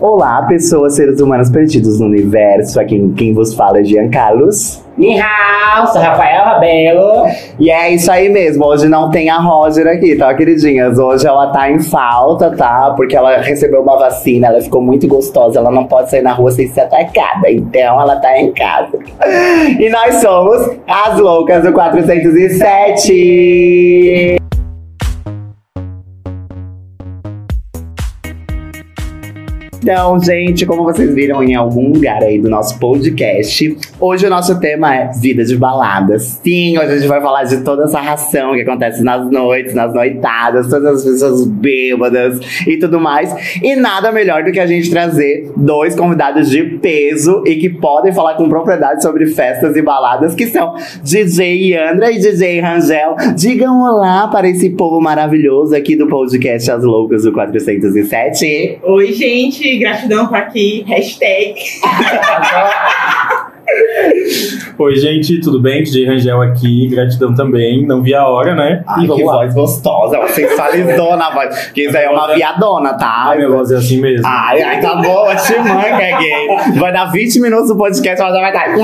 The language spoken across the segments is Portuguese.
Olá, pessoas, seres humanos perdidos no universo. Aqui quem vos fala é Jean Carlos. Ni hao, sou Rafael Rabelo. E é isso aí mesmo, hoje não tem a Roger aqui, tá, queridinhas? Hoje ela tá em falta, tá? Porque ela recebeu uma vacina, ela ficou muito gostosa, ela não pode sair na rua sem ser atacada, então ela tá em casa. E nós somos as loucas do 407. Então, gente, como vocês viram em algum lugar aí do nosso podcast, hoje o nosso tema é vida de baladas. Sim, hoje a gente vai falar de toda essa ração que acontece nas noites, nas noitadas, todas as pessoas bêbadas e tudo mais. E nada melhor do que a gente trazer dois convidados de peso e que podem falar com propriedade sobre festas e baladas, que são DJ Yandra e DJ Rangel. Digam olá para esse povo maravilhoso aqui do podcast As Loucas do 407. Oi, gente, gratidão por aqui. Hashtag. Oi, gente, tudo bem? DJ Rangel aqui, gratidão também. Não vi a hora, né? Ai, que voz gostosa, ela sensualizou na voz. Porque isso aí é uma viadona, tá? Ai, minha voz é assim mesmo. Ai, ai, tá boa, te manca, gay. Vai dar 20 minutos do podcast, ela já vai estar.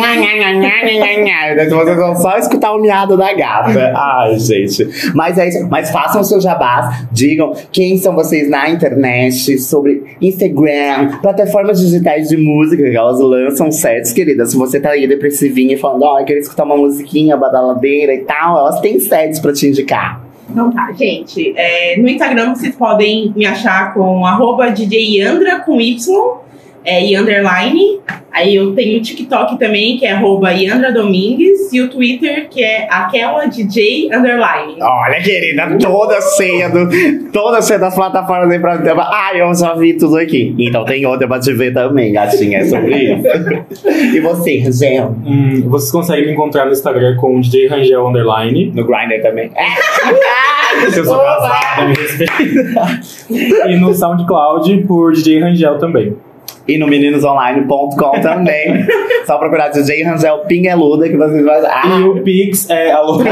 Então vocês vão só escutar o miado da gata. Ai, gente. Mas é isso. Mas façam o seu jabás. Digam quem são vocês na internet, sobre Instagram, plataformas digitais de música, que elas lançam sets, querida. Se você tá aí depressivinha falando, ó, eu queria escutar uma musiquinha badaladeira e tal, elas têm sets pra te indicar. Então tá, gente. é, no Instagram vocês podem me achar com arroba DJ com Y é, e underline. Aí eu tenho o TikTok também, que é arroba Yandra Domingues, e o Twitter, que é aquela DJ underline. Olha, querida, toda ceia do, toda ceia das plataformas aí pra Ai, eu já vi tudo aqui. Então tem outra pra te ver também, gatinha, é sobre isso. e você, Rangel? Hum, vocês conseguem me encontrar no Instagram com DJ Rangel Underline. No Grindr também. Se eu sou casada, me respeita. e no SoundCloud por DJ Rangel também. E no meninosonline.com também. Só procurar DJ Rangel Pingueluda que vocês vão. E Ah, o Pix é alô.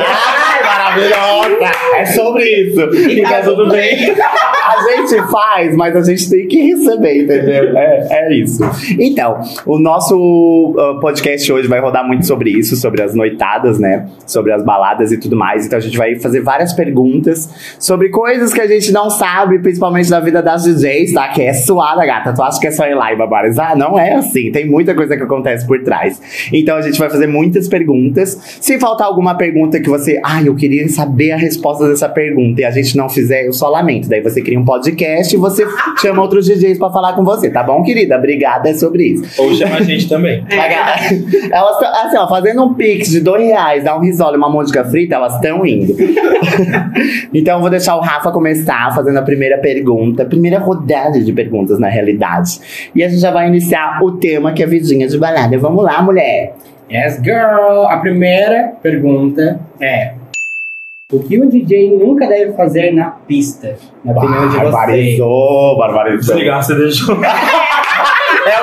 Ai, maravilhosa! É sobre isso. E tá tudo bem. A gente faz, mas a gente tem que receber, entendeu? É, é isso. Então, o nosso uh, podcast hoje vai rodar muito sobre isso, sobre as noitadas, né? Sobre as baladas e tudo mais. Então a gente vai fazer várias perguntas sobre coisas que a gente não sabe, principalmente da vida das DJs, tá? Que é suada, gata. Tu acha que é só ir lá e barbarizar? Não é assim. Tem muita coisa que acontece por trás. Então a gente vai fazer muitas perguntas. Se faltar alguma pergunta que você, ah, eu queria saber a resposta dessa pergunta e a gente não fizer, eu só lamento. Daí você cria um podcast e você chama outros DJs pra falar com você, tá bom, querida? Obrigada, é sobre isso. Ou chama a gente também. É. Elas tão, assim, ó, fazendo um pix de dois reais, dá um risole e uma mônica frita, elas estão indo. então eu vou deixar o Rafa começar fazendo a primeira pergunta, a primeira rodada de perguntas, na realidade. E a gente já vai iniciar o tema que é vidinha de balada. Vamos lá, mulher. Yes, girl. A primeira pergunta é: O que um DJ nunca deve fazer na pista? Na opinião de vocês. Barbarizou, barbarizou. Desligar a CDJ.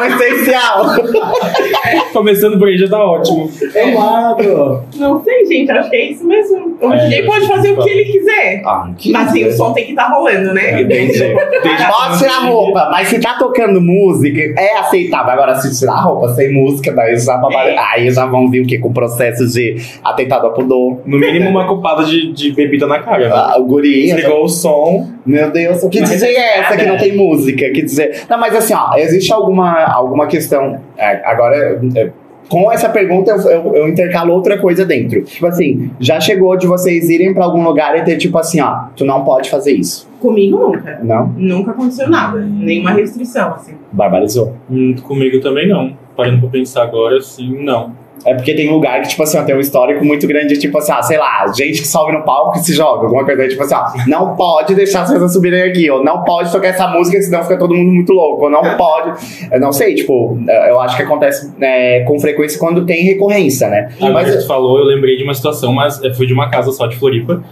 É o essencial. Começando por aí já tá ótimo. Amado. Não sei, gente, acho que é isso mesmo. O É, DJ pode fazer o que ele quiser. Ah, que Mas assim, o som tem que estar rolando, né? Desde- Pode tirar a roupa, mas se tá tocando música, é aceitável. Agora, se tirar a roupa sem música, daí já, É. aí já vão vir o quê? Com processo de atentado ao pudor. No mínimo uma copada de, de bebida na cara. Né? Ah, o guri. Desligou o som. Meu Deus, que DJ é essa que não tem música? Que dizer. Não, mas assim, ó, existe alguma, alguma questão. é, agora, é, com essa pergunta, eu, eu, eu intercalo outra coisa dentro. Tipo assim, já chegou de vocês irem pra algum lugar e ter, tipo assim, ó, tu não pode fazer isso. Comigo nunca. Não? Nunca aconteceu nada. Nenhuma restrição, assim. Barbarizou. Hum, comigo também não. Parando pra pensar agora, sim, não. É porque tem lugar que, tipo assim, ó, tem um histórico muito grande, tipo assim, ah, sei lá, gente que sobe no palco e se joga, alguma coisa, tipo assim, ó, não pode deixar as pessoas subirem aqui, ou não pode tocar essa música, senão fica todo mundo muito louco, ou não pode. Eu não sei, tipo, eu acho que acontece é, com frequência quando tem recorrência, né? Agora Mas que tu falou, eu lembrei de uma situação, mas é, foi de uma casa só de Floripa,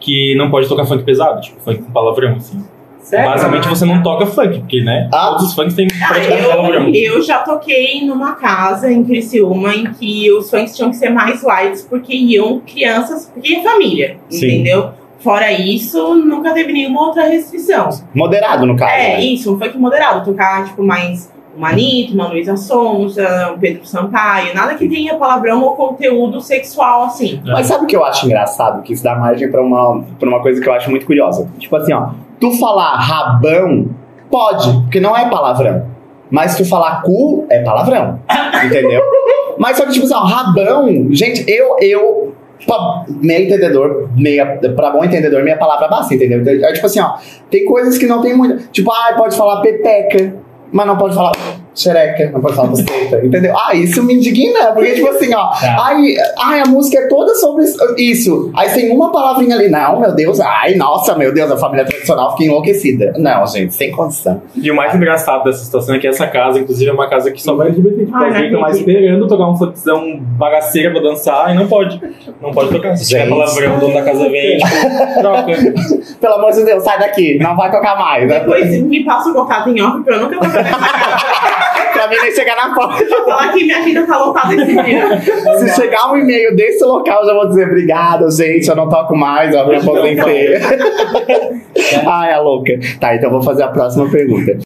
que não pode tocar funk pesado, tipo, funk com palavrão, assim. Sério? Basicamente você não toca funk, porque, né? Ah. Todos os funks têm praticamente Eu, palavrão. eu já toquei numa casa em Criciúma em que os funks tinham que ser mais lights porque iam crianças, porque é família, Sim. entendeu? Fora isso, nunca teve nenhuma outra restrição. Moderado, no caso. É, né? isso, um funk moderado. Tocar, tipo, mais uma Anitta, uma Luísa Sonza, um Pedro Sampaio. Nada que tenha palavrão ou conteúdo sexual, assim. Mas sabe o que eu acho engraçado? Que isso dá margem pra uma, pra uma coisa que eu acho muito curiosa. Tipo assim, ó. Tu falar rabão, pode, porque não é palavrão. Mas tu falar cu, é palavrão. Entendeu? Mas só que, tipo assim, ó, rabão, gente, eu, eu. Pra meio entendedor, meia, pra bom entendedor, minha palavra basta, entendeu? É tipo assim, ó, tem coisas que não tem muito. Tipo, ah, pode falar pepeca, mas não pode falar xereca, não pode falar buceta, entendeu? Ah, isso me indigna, porque tipo assim, ó, Tá. ai, ai, a música é toda sobre isso. Aí tem uma palavrinha ali, não, meu Deus, ai, nossa, meu Deus, a família tradicional fica enlouquecida. Não, gente, sem condição. E o mais engraçado dessa situação é que essa casa, inclusive, é uma casa que só vai LGBT. Não tá lá acredito. esperando tocar um funkzão bagaceira pra dançar e não pode. Não pode tocar. Se tiver Gente. palavrão, o dono da casa vem, tipo, troca. Pelo amor de Deus, sai daqui, não vai tocar mais. Né? Depois me passa o contato em off pra eu nunca tocar nessa casa. Pra mim nem chegar na porta. Vou falar que minha agenda tá lotada esse dia. Se chegar um e-mail desse local, eu já vou dizer obrigado, gente, eu não toco mais, eu me aposentei. Ai, a louca. Tá, então eu vou fazer a próxima pergunta.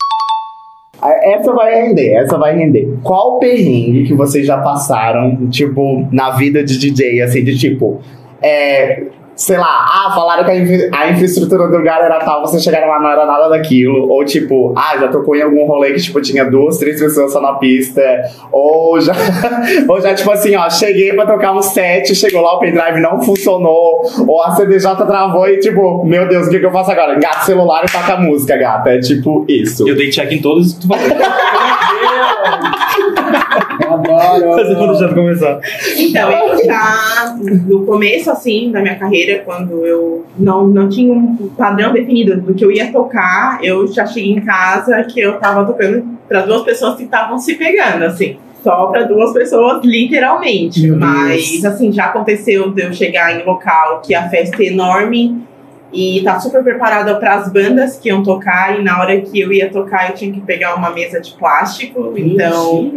Essa vai render, essa vai render. Qual perrengue que vocês já passaram, tipo, na vida de DJ, assim, de tipo, é, sei lá, ah, falaram que a, infra- a infraestrutura do lugar era tal, vocês chegaram lá, não era nada daquilo. Ou tipo, ah, já tocou em algum rolê que, tipo, tinha duas, três pessoas só na pista. Ou já, ou já tipo assim, ó, cheguei pra tocar um set, chegou lá, o pendrive não funcionou. Ou a CDJ travou e, tipo, meu Deus, o que, que eu faço agora? Engata o celular e toca a música, gata. É tipo isso. Eu dei check em todos os que tu falou. Eu adoro. Mas eu vou deixar de começar. Então, eu já, no começo, assim, da minha carreira, quando eu não, não tinha um padrão definido do que eu ia tocar, eu já cheguei em casa que eu tava tocando pra duas pessoas que estavam se pegando, assim. Só pra duas pessoas, literalmente. Meu Deus. Mas, assim, já aconteceu de eu chegar em local que a festa é enorme e tá super preparada para as bandas que iam tocar, e na hora que eu ia tocar, eu tinha que pegar uma mesa de plástico. Então.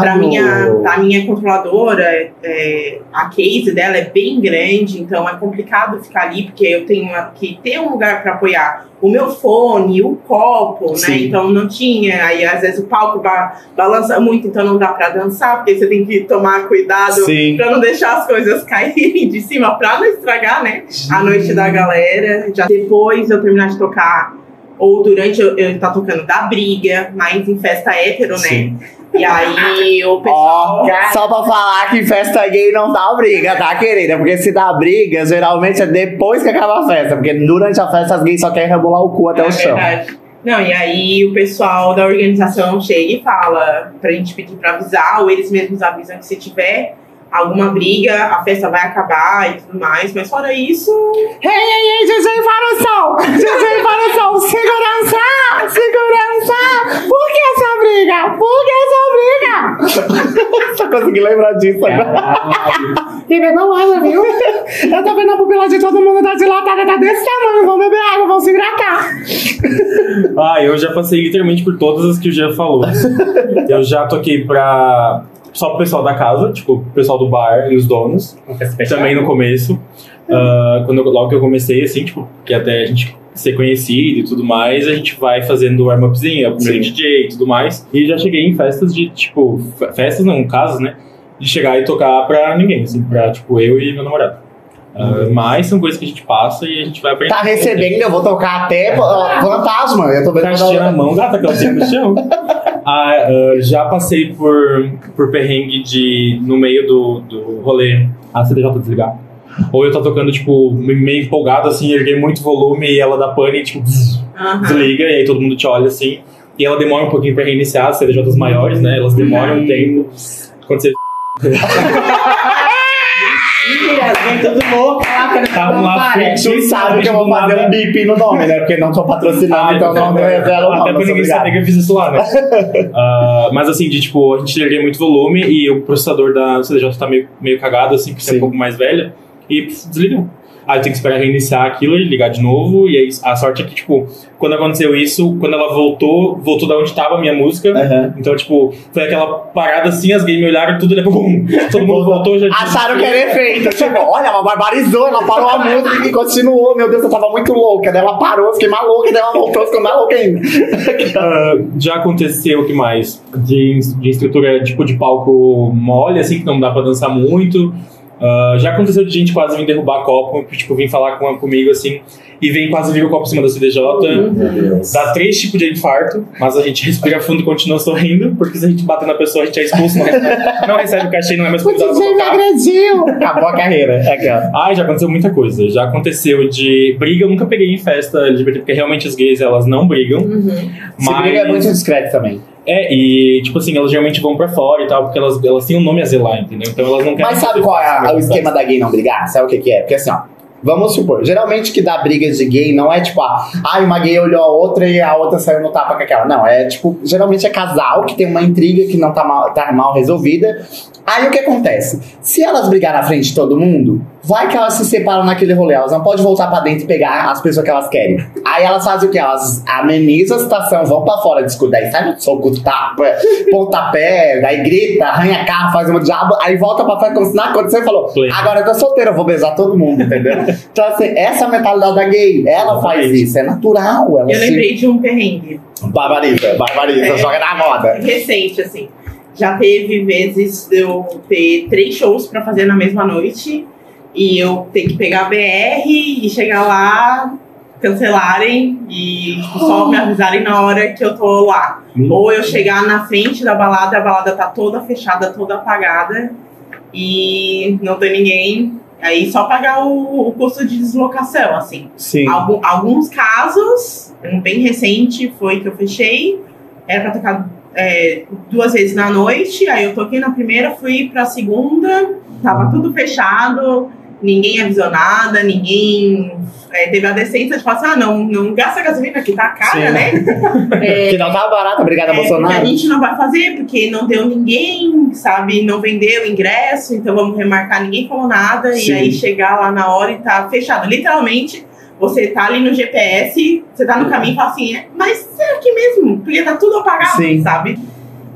Pra minha, pra minha controladora, é, a case dela é bem grande, então é complicado ficar ali, porque eu tenho que ter um lugar pra apoiar o meu fone, o copo, né? Sim. Então não tinha. Aí às vezes o palco ba balança muito, então não dá pra dançar, porque você tem que tomar cuidado Sim. pra não deixar as coisas caírem de cima, pra não estragar, né? A noite da galera. Já depois eu terminar de tocar. Ou durante eu, eu tá tocando da briga, mas em festa hétero, né? E aí o pessoal. só pra falar que festa gay não dá briga, tá, querida? Porque se dá briga, geralmente é depois que acaba a festa. Porque durante a festa as gays só querem rebolar o cu até é o chão. verdade. Não, e aí o pessoal da organização chega e fala pra gente pedir pra avisar, ou eles mesmos avisam que se tiver alguma briga, a festa vai acabar e tudo mais. Mas fora isso, Ei, ei, ei, DJ Faroção! DJ Faroção, segurança! Segurança! Por que essa briga? Por que essa briga? Só consegui lembrar disso agora. E bebeu água, viu? Eu tô vendo a pupila de todo mundo tá dilatada, tá desse tamanho. Vão beber água, vão se hidratar. Ah, eu já passei literalmente por todas as que o Jean falou. Eu já toquei pra. Só pro pessoal da casa, tipo, o pessoal do bar e os donos. Também no começo. Ah, quando eu- logo que eu comecei, assim, tipo, que até a gente ser conhecido e tudo mais, a gente vai fazendo warm-upzinho, é o primeiro Sim. DJ e tudo mais. E já cheguei em festas de, tipo, fe- festas não, casos, né? De chegar e tocar pra ninguém, assim, pra, tipo, eu e meu namorado. Ah, mas são coisas que a gente passa e a gente vai aprendendo. Tá recebendo, eu vou tocar até ó, fantasma. Eu tô vendo Caixinha na mão, gata, calcinha no chão. Ah, ah, já passei por, por perrengue de, no meio do, do rolê, a CDJ desligar. Ou eu tô tocando, tipo, meio empolgado, assim, erguei muito volume e ela dá pane, tipo, zzz, aham. desliga, e aí todo mundo te olha, assim. E ela demora um pouquinho pra reiniciar, as CDJs maiores, né? Elas demoram um tempo. Quando você Mentira, vem tudo louco lá, cara. Tava lá. Tu sabe que eu vou fazer um bip no nome, né? Porque não tô patrocinando, então não revelo o Até nome. pra ninguém obrigado. saber que eu fiz isso lá, né? Ah, mas assim, de tipo, a gente erguei muito volume e o processador da CDJ tá meio, meio cagado, assim, porque é Sim. um pouco mais velha, e pff, desligou. Aí eu tenho que esperar reiniciar aquilo e ligar de novo. E aí a sorte é que, tipo, quando aconteceu isso, quando ela voltou, voltou da onde tava a minha música. Aham. Então, tipo, foi aquela parada assim, as gays me olharam tudo, depois, bum, todo mundo voltou, já tinha- Acharam que era efeito. Tipo, olha, ela barbarizou, ela parou a música e continuou. Meu Deus, eu tava muito louca. Daí ela parou, eu fiquei maluca, daí ela voltou, ficou mais louca ainda. Ah, já aconteceu o que mais? De, de estrutura tipo de palco mole, assim, que não dá pra dançar muito. Ah, já aconteceu de gente quase vir derrubar copo, tipo, vir falar com, comigo assim, e vem quase vir o copo em cima da CDJ. Meu Deus. Dá três tipos de infarto, mas a gente respira fundo e continua sorrindo, porque se a gente bater na pessoa, a gente é expulso, não recebe, não recebe o cachê, não é mais convidado pra tocar. agrediu. Acabou a carreira. Aqui, ó. Ai, já aconteceu muita coisa. Já aconteceu de briga, eu nunca peguei em festa LGBT, porque realmente as gays, elas não brigam. Uhum. Se briga é muito discreto também. É, e tipo assim, elas geralmente vão pra fora e tal, porque elas, elas têm um nome a zelar, entendeu? Então elas não querem. Mas sabe qual é o esquema da gay não brigar? Sabe o que, que é? Porque assim, ó. Vamos supor, geralmente que dá brigas de gay não é tipo, ah, ai, uma gay olhou a outra e a outra saiu no tapa com aquela. Não, é tipo, geralmente é casal que tem uma intriga que não tá mal, tá mal resolvida. Aí o que acontece? Se elas brigarem na frente de todo mundo, vai que elas se separam naquele rolê. Elas não podem voltar pra dentro e pegar as pessoas que elas querem. Aí elas fazem o quê? Elas amenizam a situação, vão pra fora, discutem. Aí sai no soco, tapa, pontapé, aí grita, arranha carro, faz um diabo, aí volta pra frente como se nada aconteceu e falou: Play. Agora eu tô solteiro, eu vou beijar todo mundo, entendeu? então, assim, essa é a mentalidade da gay. Ela faz isso, é natural. Ela Eu se... lembrei de um perrengue Barbariza, barbariza, É. joga na moda. recente, assim. Já teve vezes de eu ter três shows pra fazer na mesma noite e eu ter que pegar a BR e chegar lá, cancelarem e tipo, só me avisarem na hora que eu tô lá. Hum. Ou eu chegar na frente da balada, a balada tá toda fechada, toda apagada e não tem ninguém. Aí só pagar o, o custo de deslocação, assim. Sim. Algum- alguns casos, um bem recente foi que eu fechei, era pra tocar é, duas vezes na noite, aí eu toquei na primeira, fui pra segunda, tava tudo fechado, ninguém avisou nada, ninguém é, teve a decência de falar assim, ah, não, não gasta gasolina que tá cara, Sim. né? É, Que não tava barato, obrigada, é, Bolsonaro. a gente não vai fazer, porque não deu ninguém, sabe? Não vendeu ingresso, então vamos remarcar, ninguém falou nada. Sim. E aí chegar lá na hora e tá fechado. Literalmente, você tá ali no GPS, você tá no caminho e fala assim, é, mas é aqui mesmo, porque tá tudo apagado, Sim. sabe?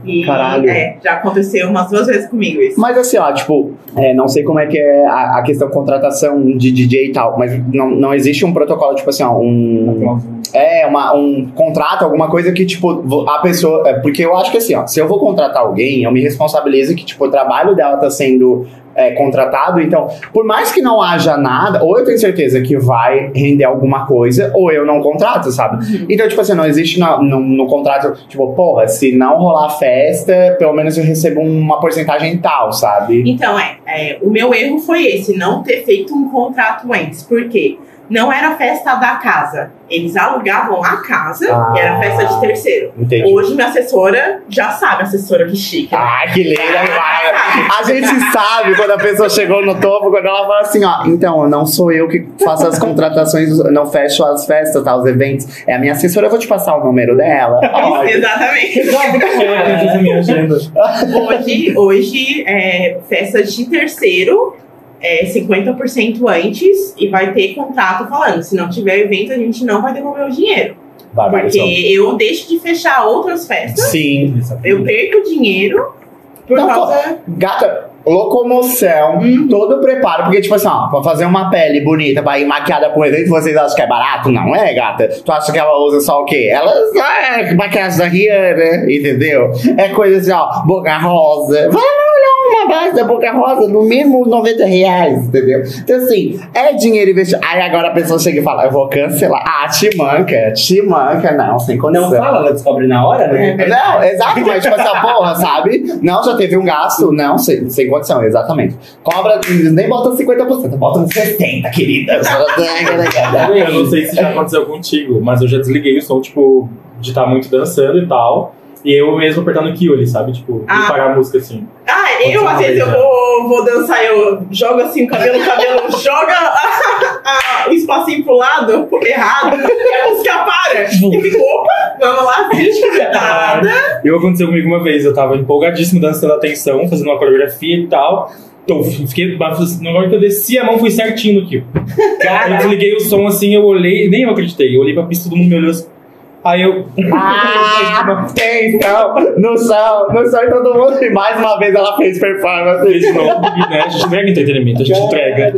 E, Caralho. É, já aconteceu umas duas vezes comigo isso. Mas assim, ó, tipo, é, não sei como é que é a, a questão de contratação de DJ e tal, mas não, não existe um protocolo, tipo assim, ó, um. É, uma, um contrato, alguma coisa que, tipo, a pessoa. é, porque eu acho que assim, ó, se eu vou contratar alguém, eu me responsabilizo que, tipo, o trabalho dela tá sendo é, contratado, então, por mais que não haja nada, ou eu tenho certeza que vai render alguma coisa, ou eu não contrato, sabe? Então, tipo assim, não existe na- no, no contrato, tipo, porra, se não rolar festa, pelo menos eu recebo uma porcentagem tal, sabe? Então, é, é, o meu erro foi esse, não ter feito um contrato antes. Por quê? Não era festa da casa. Eles alugavam a casa Ah. e era festa de terceiro. Entendi. Hoje minha assessora já sabe, assessora que chique. né? Ah, que legal! A gente sabe quando a pessoa chegou no topo, quando ela fala assim, ó, então, não sou eu que faço as contratações, não fecho as festas, tá, os eventos. É a minha assessora, eu vou te passar o número dela. Exatamente. É, agenda. Hoje, hoje é, festa de terceiro é 50% antes e vai ter contrato falando. Se não tiver evento, a gente não vai devolver o dinheiro. Porque Barbarização. eu deixo de fechar outras festas, Sim. eu perco dinheiro por Não, causa. Gata, locomoção, Uhum. todo preparo. Porque, tipo assim, ó, pra fazer uma pele bonita, pra ir maquiada pro evento, vocês acham que é barato? Não é, gata? Tu acha que ela usa só o quê? Ela é maquiagem da Rihanna, entendeu? É coisa assim, ó, boca rosa. Vai lá olhar uma base da boca rosa, no mínimo 90 reais, entendeu? Então, assim, é dinheiro investido. Aí agora a pessoa chega e fala, eu vou cancelar. Ah, te manca, te manca, não, sem condição. Não fala, ela descobre na hora, né? Não, exato, mas tipo essa porra, sabe? Não, já teve um gasto, não, sem, sem condição, exatamente. Cobra, nem bota 50%, bota 60%, querida. Eu não sei se já aconteceu contigo, mas eu já desliguei o som, tipo, de estar muito dançando e tal. E eu mesmo apertando kill ali, sabe? Tipo, e Ah. parar a música assim. Ah, eu às vezes eu vou, vou dançar, eu jogo assim o cabelo, o cabelo joga a- a- o espacinho pro lado, errado, e a música para. E fico, opa, vamos lá, finge nada. E aconteceu comigo uma vez, eu tava empolgadíssimo dançando atenção, fazendo uma coreografia e tal. Tô, fiquei, na hora que eu desci a mão, fui certinho no kill. Eu Cara, desliguei o som assim, eu olhei, nem eu acreditei. Eu olhei pra pista, todo mundo me olhou assim. Aí eu. Ah, tem, então, no chão, no e todo mundo. E mais uma vez ela fez performance. De novo, né? A gente entrega entretenimento, a gente entrega.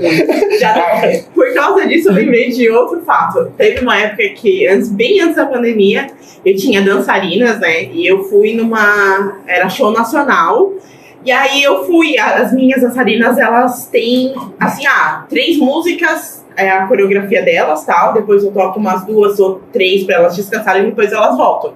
Já, por causa disso, eu lembrei de outro fato. Teve uma época que, antes, bem antes da pandemia, eu tinha dançarinas, né? E eu fui numa. Era show nacional. E aí eu fui. As minhas dançarinas, elas têm, assim, ah, três músicas. É a coreografia delas, tal. Depois eu toco umas duas ou três pra elas descansarem e depois elas voltam.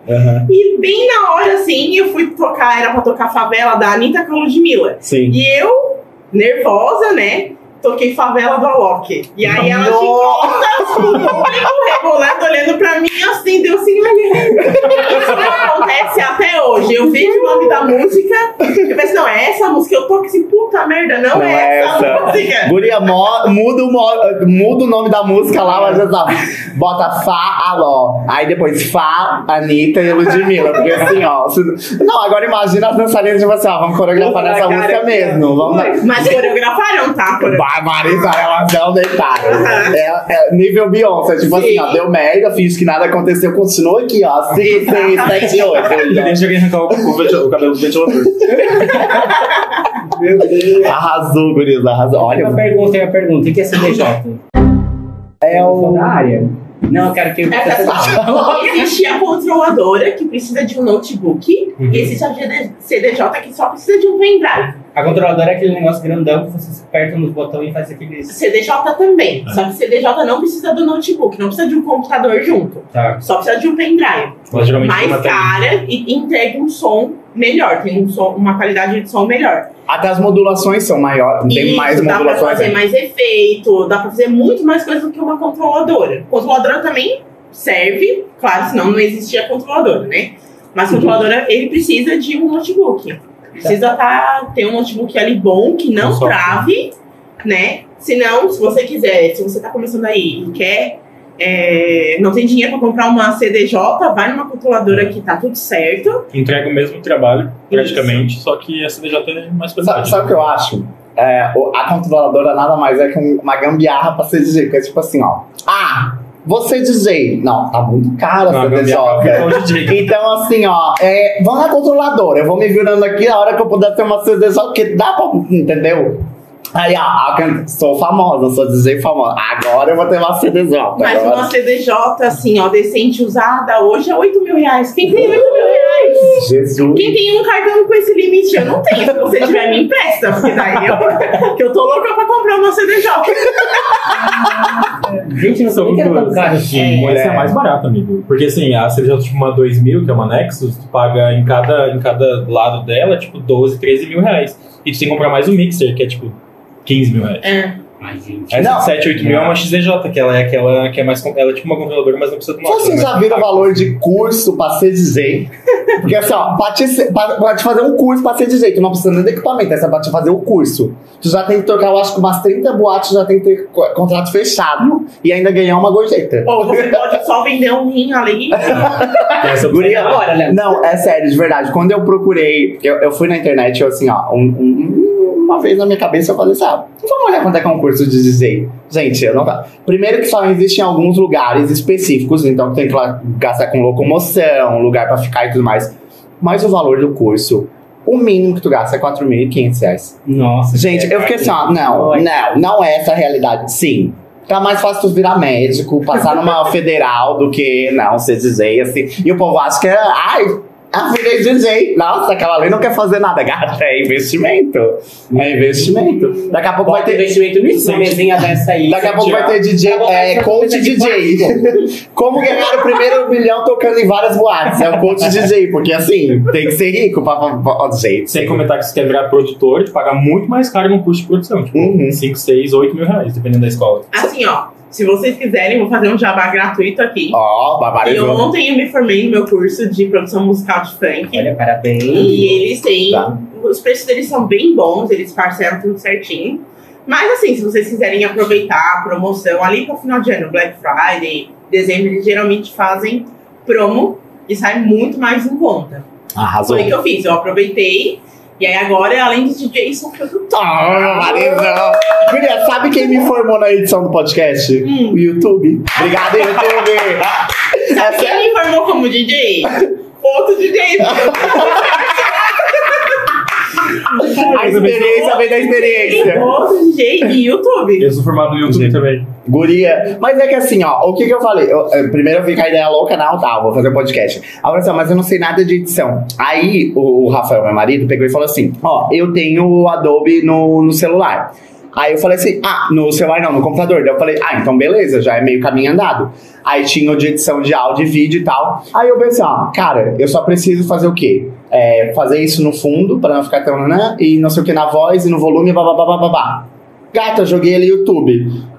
E bem na hora, assim, eu fui tocar, era pra tocar Favela da Anitta com a Ludmilla. Sim. E eu, nervosa, né? Toquei favela do Alok. E aí ela de costas, o rebolando, olhando pra mim assim, deu assim, Isso acontece até hoje. Eu vejo o nome da música, eu penso, não, é essa música, eu toco assim, puta merda, não, Não é é essa, essa. música. Guria, mo- muda, o mo- muda o nome da música lá, mas sabe. Bota Fá, Aló. Aí depois Fá, Anitta e Ludmilla. Porque assim, ó. se- Não, agora imagina as dançarinas tipo assim, ó, vamos coreografar nessa música mesmo. Vamos. Mas coreografaram, tá? Coreografaram. Vai, Marisa, elas não deitaram. Aham. É, é nível Beyoncé, tipo assim, Sim. ó, deu merda, finge que nada aconteceu, continua aqui, ó. 5, 6, 7, 8. E deixa alguém arrancar o, o o cabelo do ventilador. meu Deus. Arrasou, Guriza, arrasou. Tem Olha, uma pergunta, tem uma pergunta. O que é CDJ? é o. da área. Não, eu quero que É só- Existe a controladora que precisa de um notebook Uhum. e existe a CDJ que só precisa de um pendrive. A controladora é aquele negócio grandão que você aperta nos botões e faz aqueles. CDJ também. Só que CDJ não precisa do notebook, não precisa de um computador junto. Tá. Só precisa de um pendrive. Mas geralmente Mais cara e entrega um som melhor. Tem um som, uma qualidade de som melhor. Até as modulações são maiores, tem Isso, mais dá pra modulações. fazer né? mais efeito, dá pra fazer muito mais coisa do que uma controladora. Controladora também serve, claro, senão não existia controladora, né? Mas controladora, ele precisa de um notebook. Precisa tá, ter um notebook ali bom, que não trave, né? Senão, se você quiser, se você tá começando aí e quer, é, não tem dinheiro pra comprar uma CDJ, vai numa controladora que tá tudo certo. Entrega o mesmo trabalho, praticamente, só que a CDJ é mais pesada. sabe o que eu acho? É, a controladora nada mais é que um- uma gambiarra pra ser DJ. Que é tipo assim, ó. Ah, você DJ. Não, tá muito caro a CDJ. Então, assim, ó, é, vamos na controladora. Eu vou me virando aqui a hora que eu puder ter uma CDJ, porque dá pra. Entendeu? Aí, ó, sou famosa, sou DJ famosa. Agora eu vou ter uma CDJ. Mas agora. uma CDJ, assim, ó, decente usada hoje é 8 mil reais. Quem tem 8 mil reais? Jesus. Quem tem um cartão com esse limite? Eu não tenho. Se você tiver, me empresta. Porque daí eu, que eu tô louca pra comprar uma CDJ. Gente, não que era tão caro assim. É. é mais barato, amigo. Porque assim, a CDJ tipo uma 2000, que é uma Nexus, tu paga em cada, em cada lado dela, tipo, 12, 13 mil reais. E tu tem que comprar mais um mixer, que é tipo 15 mil reais. É. Ai, gente. Essa de 7, 8 mil é uma XDJ, que ela é aquela que é mais. Ela é tipo uma controladora, mas não precisa do nosso. Vocês já viram o valor de curso pra ser DJ? Porque assim, ó, pra te, pra, pra te fazer um curso pra ser DJ, tu não precisa nem de equipamento, essa é pra te fazer o curso. Tu já tem que trocar, eu acho que umas 30 boates já tem que ter co- contrato fechado e ainda ganhar uma gorjeta. Ou você pode só vender um rim ali. Essa Guria, Agora, Léo. Não, é sério, de verdade. Quando eu procurei, eu, eu fui na internet, eu assim, ó, um- um- uma vez na minha cabeça eu falei assim, ah, vamos olhar quanto é que é um curso de DJ. Gente, eu não tá. Primeiro que só existe em alguns lugares específicos, então tem que gastar com locomoção, lugar pra ficar e tudo mais. Mas o valor do curso, o mínimo que tu gasta é 4.500 reais. Nossa. Gente, eu fiquei assim, ó, não, não, não é essa a realidade. Sim. Tá mais fácil tu virar médico, passar numa federal do que não ser DJ, assim. E o povo acha que é, ai, ah, virei DJ. Nossa, aquela ali não quer fazer nada. Gata, é investimento. É investimento. Daqui a pouco vai Bota ter. investimento nisso, uma mesinha dessa aí. Daqui a pouco vai ter DJ, Tá é, coach de DJ. Como ganhar o primeiro milhão tocando em várias boates? É o coach DJ, porque assim, tem que ser rico pra. pra. Sem comentar que você quer virar produtor, tu paga muito mais caro num curso de produção. Tipo, Uhum. 5, 6, 8 mil reais, dependendo da escola. Assim, ó. Se vocês quiserem, vou fazer um jabá gratuito aqui. Ó, E barbarizou. ontem eu me formei no meu curso de produção musical de funk. Olha, parabéns. E eles têm. Tá. Os preços deles são bem bons, eles parcelam tudo certinho. Mas assim, se vocês quiserem aproveitar a promoção ali para o final de ano, Black Friday, dezembro, eles geralmente fazem promo e sai muito mais em conta. Arrasou. Foi o que eu fiz. Eu aproveitei E aí agora, além de DJ, sou produtora. Ah, Marizão. Guria, sabe quem me formou na edição do podcast? Hum. O YouTube. Obrigado, YouTube. Sabe quem me formou como DJ? Outro DJ. A experiência vem da experiência. DJ e YouTube. Eu sou formado no YouTube Sim. também. Guria, mas é que assim, ó, o que que eu falei? Eu, eh, primeiro eu vi com a ideia louca, não, tá, vou fazer um podcast. Aí eu falei assim, mas eu não sei nada de edição. Aí o, o Rafael, meu marido, pegou e falou assim: ó, eu tenho o Adobe no, no celular. Aí eu falei assim, ah, no celular não, no computador. Daí eu falei, ah, então beleza, já é meio caminho andado. Aí tinha o de edição de áudio e vídeo e tal. Aí eu pensei, ó, cara, eu só preciso fazer o quê? É, fazer isso no fundo, pra não ficar tão, né? E não sei o que na voz e no volume, babá, babá. Gata, eu joguei ali YouTube.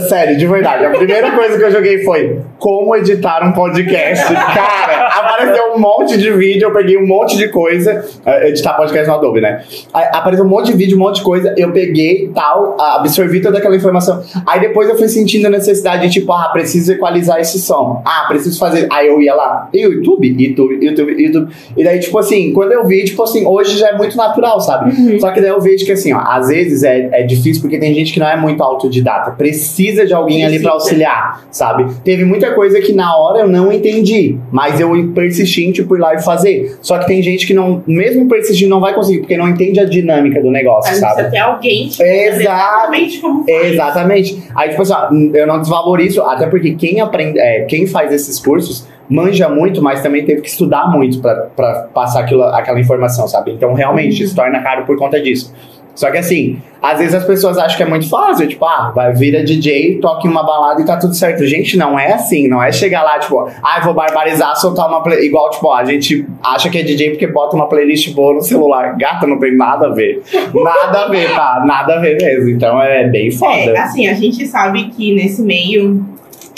Sério, de verdade. A primeira coisa que eu joguei foi como editar um podcast. Cara, apareceu um monte de vídeo, eu peguei um monte de coisa. eh, Editar podcast no Adobe, né? Apareceu um monte de vídeo, um monte de coisa. Eu peguei tal, absorvi toda aquela informação. Aí depois eu fui sentindo a necessidade de, tipo, ah, preciso equalizar esse som. Ah, preciso fazer. Aí eu ia lá, e o YouTube, YouTube, YouTube, YouTube. E daí, tipo assim, quando eu vi, tipo assim, hoje já é muito natural, sabe? Só que daí eu vejo que, assim, ó, às vezes é, é difícil porque tem gente que não é muito autodidata. Precisa de alguém ali Precisa. auxiliar, sabe? Teve muita coisa que na hora eu não entendi, mas eu persisti em, tipo, ir lá e fazer. Só que tem gente que não, mesmo persistindo, não vai conseguir, porque não entende a dinâmica do negócio, Mas sabe? precisa alguém exatamente como faz. Exatamente. Aí, tipo assim, ó, eu não desvalorizo, até porque quem aprende, é, quem faz esses cursos manja muito, mas também teve que estudar muito pra passar aquilo, aquela informação, sabe? Então, realmente, se torna caro por conta disso. Só que assim, às vezes as pessoas acham que é muito fácil, tipo, ah, vai vira DJ, toque uma balada e tá tudo certo. Gente, não é assim, não é chegar lá, tipo, ah, vou barbarizar, soltar uma play... Igual, tipo, a gente acha que é DJ porque bota uma playlist boa no celular. Gata, não tem nada a ver. Nada a ver, tá? Nada a ver mesmo. Então é bem foda. É, assim, a gente sabe que nesse meio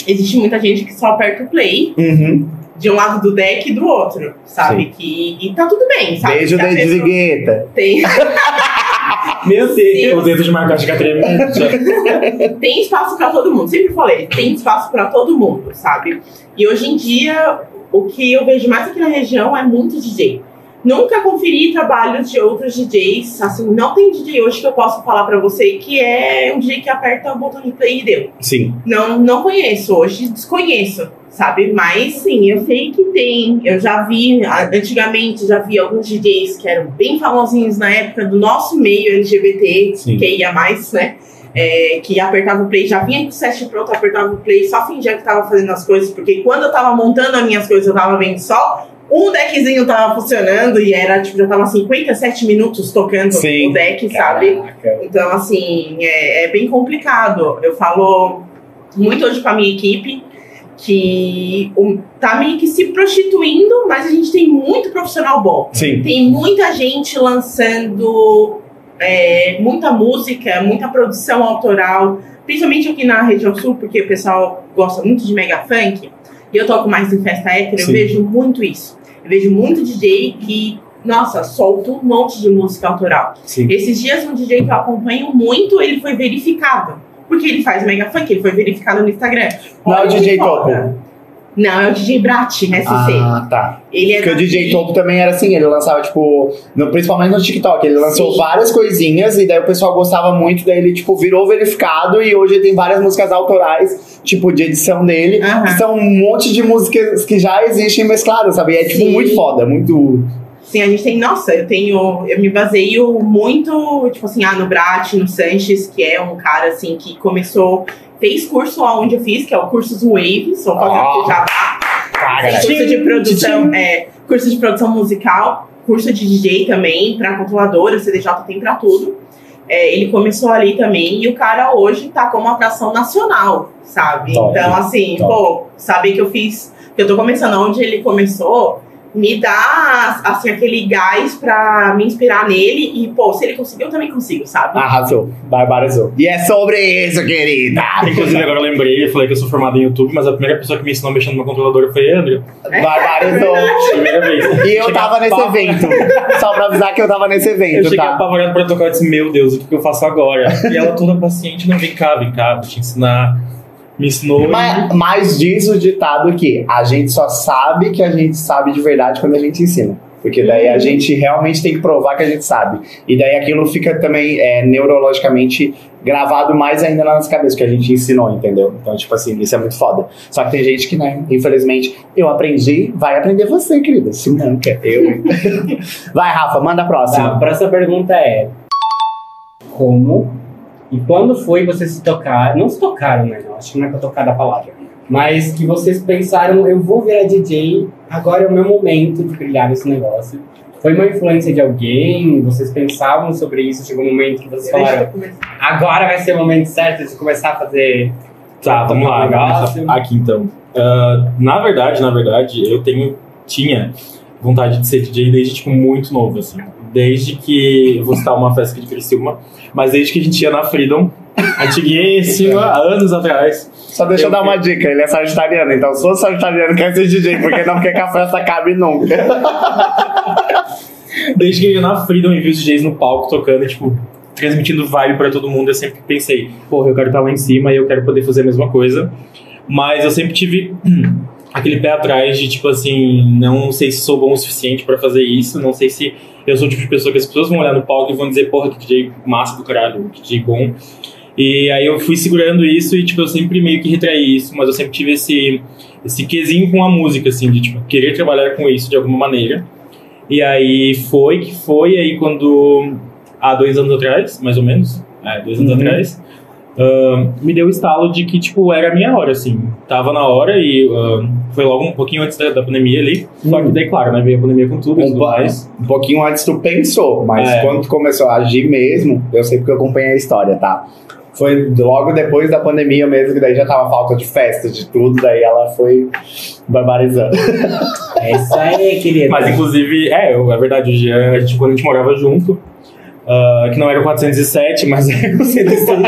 existe muita gente que só aperta o play Uhum. de um lado do deck e do outro, sabe? Que, e tá tudo bem, sabe? Beijo, Se a David pessoa Guetta. tem, Meu Deus, o dedo de marcar de tremendo. tem espaço pra todo mundo. Sempre falei, tem espaço pra todo mundo, sabe? E hoje em dia, o que eu vejo mais aqui na região é muito DJ. Nunca conferi trabalhos de outros DJs. Assim, não tem DJ hoje que eu possa falar pra você que é um DJ que aperta o botão de play e deu. Sim. Não, não conheço hoje, desconheço, sabe? Mas sim, eu sei que tem. Eu já vi, antigamente, já vi alguns DJs que eram bem famosinhos na época do nosso meio LGBT, Sim. que ia mais, né? É, que apertava o play, já vinha com o set pronto, apertava o play, só fingia que tava fazendo as coisas, porque quando eu tava montando as minhas coisas, eu tava vendo só um deckzinho tava funcionando e era, tipo, já tava 57 minutos tocando Sim. o deck, sabe? Então, assim, é, é bem complicado. Eu falo muito hoje com a minha equipe que o, tá meio que se prostituindo, mas a gente tem muito profissional bom. Sim. Tem muita gente lançando é, muita música, muita produção autoral, principalmente aqui na região sul, porque o pessoal gosta muito de mega funk, e eu toco mais em festa hétero, eu Sim. vejo muito isso. Eu vejo muito DJ que, nossa, solta um monte de música autoral. Sim. Esses dias, um DJ que eu acompanho muito, ele foi verificado. Porque ele faz mega funk, ele foi verificado no Instagram. Não é o DJ. Topo. Não, é o DJ Brat, SC. Ah, tá. ele é Porque o daqui. DJ Topo também era assim, ele lançava, tipo, no- principalmente no TikTok, ele lançou Sim. várias coisinhas e daí o pessoal gostava muito, daí ele, tipo, virou verificado e hoje ele tem várias músicas autorais, tipo, de edição dele, Aham. que são um monte de músicas que já existem mescladas, sabe? E é, tipo, Sim. muito foda, muito... Sim, a gente tem, nossa, eu tenho, eu me baseio muito, tipo assim, ah, no Brat, no Sanches, que é um cara, assim, que começou, fez curso onde eu fiz, que é o Cursos Wave, só fazer aqui já Cara, Tem curso de produção, é, curso de produção musical, curso de DJ também, pra controladora, o CDJ tem pra tudo. É, ele começou ali também e o cara hoje tá como atração nacional, sabe? Top, então, assim, top. pô, saber que eu fiz, que eu tô começando onde ele começou, me dá, assim, aquele gás pra me inspirar nele e, pô, se ele conseguiu, eu também consigo, sabe? arrasou, barbarizou. E é sobre isso, querida! Inclusive, agora eu lembrei, eu falei que eu sou formado em YouTube, mas a primeira pessoa que me ensinou mexendo no controlador foi a Andrea. Barbarizou. Primeira vez. E eu tava nesse evento. Só pra avisar que eu tava nesse Eu evento, cheguei tá? apavorado pra tocar e disse, meu Deus, o que que eu faço agora? E ela toda paciente, não, vem cá, vem cá, vou te ensinar. Me ensinou. Mas, mas diz o ditado que a gente só sabe que a gente sabe de verdade quando a gente ensina. Porque daí a gente realmente tem que provar que a gente sabe. E daí aquilo fica também é, neurologicamente gravado mais ainda na nossa cabeça, que a gente ensinou, entendeu? Então, tipo assim, isso é muito foda. Só que tem gente que, né, infelizmente, eu aprendi, vai aprender você, querida. Se não quer, eu. vai, Rafa, manda a Tá, próxima. a próxima pergunta é: Como e quando foi vocês se tocar? Não se tocaram, né? Não, acho que não é pra tocar da palavra. Mas que vocês pensaram, eu vou virar DJ, agora é o meu momento de brilhar nesse negócio. Foi uma influência de alguém? Vocês pensavam sobre isso? Chegou um momento que vocês falaram, agora vai ser o momento certo de começar a fazer. Tá, vamos lá. Negócio. Aqui então. Ah, na verdade, na verdade, eu tenho, tinha vontade de ser DJ desde tipo muito novo, assim. Desde que eu vou citar uma festa aqui de Criciúma, mas desde que a gente ia na Freedom, antiguíssima, anos atrás. Só deixa eu, Eu dar uma dica, ele é sagitariano, então se fosse sagitariano quer ser DJ, porque não quer que a festa acabe nunca. Desde que eu ia na Freedom e vi os DJs no palco tocando, tipo, transmitindo vibe pra todo mundo, eu sempre pensei, porra, eu quero estar lá em cima e eu quero poder fazer a mesma coisa. Mas eu sempre tive aquele pé atrás de, tipo assim, não sei se sou bom o suficiente pra fazer isso, não sei se eu sou o tipo de pessoa que as pessoas vão olhar no palco e vão dizer, porra, que DJ massa do caralho, que DJ bom. E aí eu fui segurando isso e, tipo, eu sempre meio que retraí isso, mas eu sempre tive esse, esse quesinho com a música, assim, de, tipo, querer trabalhar com isso de alguma maneira. E aí foi que foi, aí quando, há dois anos atrás, mais ou menos, é, dois anos Uhum. atrás, ahn, me deu o estalo de que, tipo, era a minha hora, assim. Tava na hora e ahn, foi logo um pouquinho antes da, da pandemia ali. Só que daí, claro, né, veio a pandemia com tudo e Um, tudo mais. um pouquinho antes tu pensou, mas É. quando tu começou a agir mesmo, eu sei porque eu acompanhei a história, tá? Foi logo depois da pandemia mesmo, que daí já tava falta de festa, de tudo, daí ela foi barbarizando. É isso aí, querido. Mas, inclusive, é, eu- é verdade, hoje a gente, quando a gente morava junto, ah, que não era o 407, mas era o 107.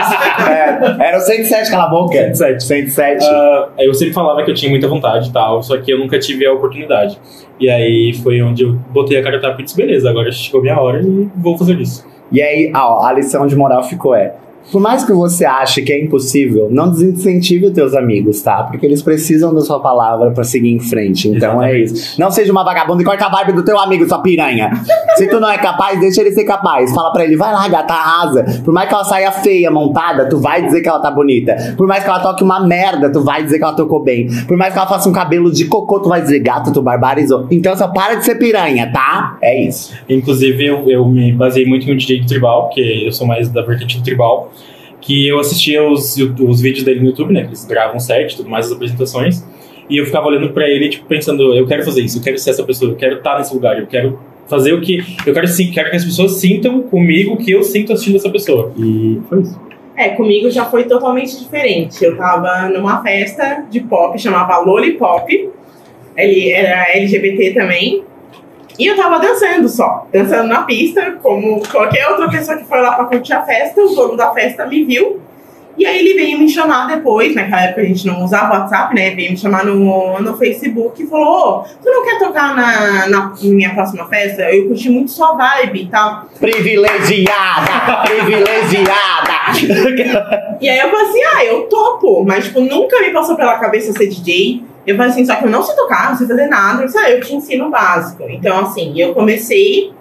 É, era o 107, cala a boca. 107. 107. Ah, eu sempre falava que eu tinha muita vontade e tal, só que eu nunca tive a oportunidade. E aí foi onde eu botei a cara tapa e disse, beleza, agora chegou minha hora e vou fazer isso. E aí, ó, a lição de moral ficou é. Por mais que você ache que é impossível, não desincentive os teus amigos, tá? Porque eles precisam da sua palavra pra seguir em frente. Então é Exatamente. isso. Não seja uma vagabunda e corta a vibe do teu amigo, sua piranha. Se tu não é capaz, deixa ele ser capaz. Fala pra ele, vai lá, gata, arrasa. Por mais que ela saia feia, montada, tu vai dizer que ela tá bonita. Por mais que ela toque uma merda, tu vai dizer que ela tocou bem. Por mais que ela faça um cabelo de cocô, tu vai dizer, gata, tu barbarizou. Então só para de ser piranha, tá? É isso. Inclusive, eu, eu me baseei muito DJ de tribal, porque eu sou mais da vertente do tribal, que eu assistia os, os vídeos dele no YouTube, né? Que eles gravam set tudo mais, as apresentações. E eu ficava olhando pra ele, tipo, pensando, eu quero fazer isso, eu quero ser essa pessoa, eu quero estar nesse lugar, eu quero fazer o que. Eu quero sim, quero que as pessoas sintam comigo o que eu sinto assistindo essa pessoa. E foi isso. É, comigo já foi totalmente diferente. Eu tava numa festa de pop, chamava Lollipop. Ele era LGBT também. E eu tava dançando só. Dançando na pista, como qualquer outra pessoa que foi lá pra curtir a festa. O dono da festa me viu. E aí ele veio me chamar depois, naquela época a gente não usava WhatsApp, né? Veio me chamar no, no Facebook e falou, ô, tu não quer tocar na, na minha próxima festa? Eu curti muito sua vibe e tal. Privilegiada! privilegiada! E aí eu falei assim, ah, eu topo, mas tipo, nunca me passou pela cabeça ser DJ. Eu falei assim, só que eu não sei tocar, não sei fazer nada. Eu disse, ah, eu te ensino o básico. Então, assim, eu comecei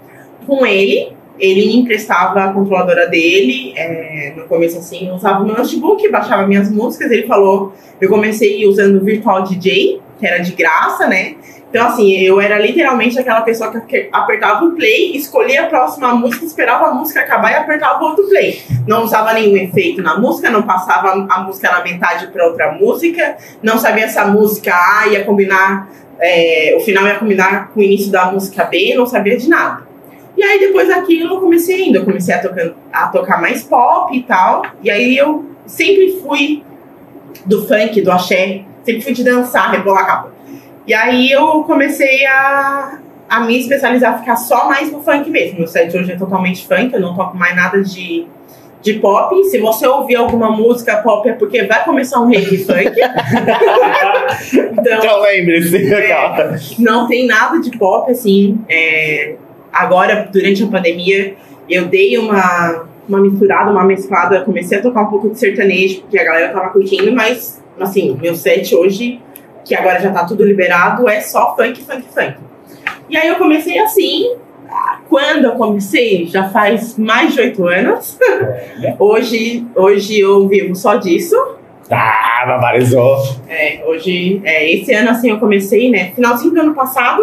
com ele, ele me emprestava a controladora dele. é, no começo, assim, eu usava o meu notebook, baixava minhas músicas. Ele falou, eu comecei usando o Virtual DJ, que era de graça, né? Então, assim, eu era literalmente aquela pessoa que apertava o play, escolhia a próxima música, esperava a música acabar e apertava o outro play. Não usava nenhum efeito na música, não passava a música na metade para outra música, não sabia se a música A ia combinar, é, o final ia combinar com o início da música B, não sabia de nada. E aí, depois daquilo, eu comecei ainda, eu comecei a, tocar a tocar mais pop e tal, e aí eu sempre fui do funk, do axé, sempre fui de dançar, rebolar a capa. E aí eu comecei a, a me especializar, ficar só mais no funk mesmo. Meu set hoje é totalmente funk, eu não toco mais nada de, de pop. Se você ouvir alguma música pop é porque vai começar um rave funk. então, Então lembre-se, É. cara. não tem nada de pop, assim. é, agora, durante a pandemia, eu dei uma, uma misturada, uma mesclada. Comecei a tocar um pouco de sertanejo, porque a galera tava curtindo, mas, assim, meu set hoje, que agora já tá tudo liberado, é só funk, funk, funk. E aí eu comecei assim. Quando eu comecei, já faz mais de oito anos. Hoje, hoje eu vivo só disso. Ah, barbarizou. É, hoje, é, esse ano assim eu comecei, né? Finalzinho do ano passado,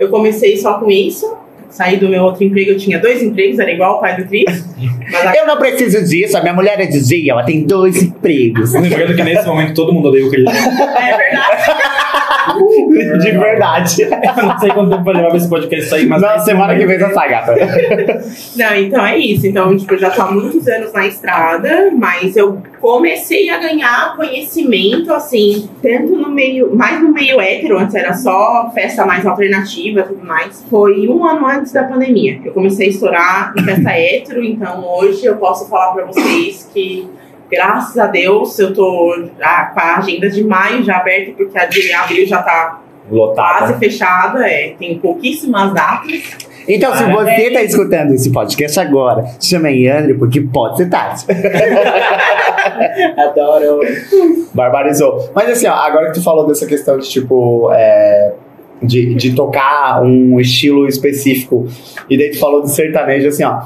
eu comecei só com isso. Saí do meu outro emprego, eu tinha dois empregos, era igual o pai do Cris. Mas Eu não preciso disso, a minha mulher é DJ, ela tem dois empregos. Lembrando que nesse momento todo mundo odeia o Cris. é verdade. De verdade. Eu não sei quanto tempo vai levar pra esse podcast sair, mas. Não, semana que vem já sai, gata. Não, então é isso. Então, tipo, eu já tô há muitos anos na estrada, mas eu comecei a ganhar conhecimento, assim, tanto no meio, mais no meio hétero, antes era só festa mais alternativa e tudo mais. Foi um ano antes da pandemia. Eu comecei a estourar em festa hétero, então hoje eu posso falar pra vocês que. Graças a Deus, eu tô já com a agenda de maio já aberta, porque a de abril já tá quase Lotada. fechada, é, tem pouquíssimas datas. Então, se você tá escutando esse podcast agora, chame a André, porque pode ser tarde. Adoro. Barbarizou. Mas assim, ó, agora que tu falou dessa questão de tipo. é, de, de tocar um estilo específico, e daí tu falou do sertanejo, assim, ó.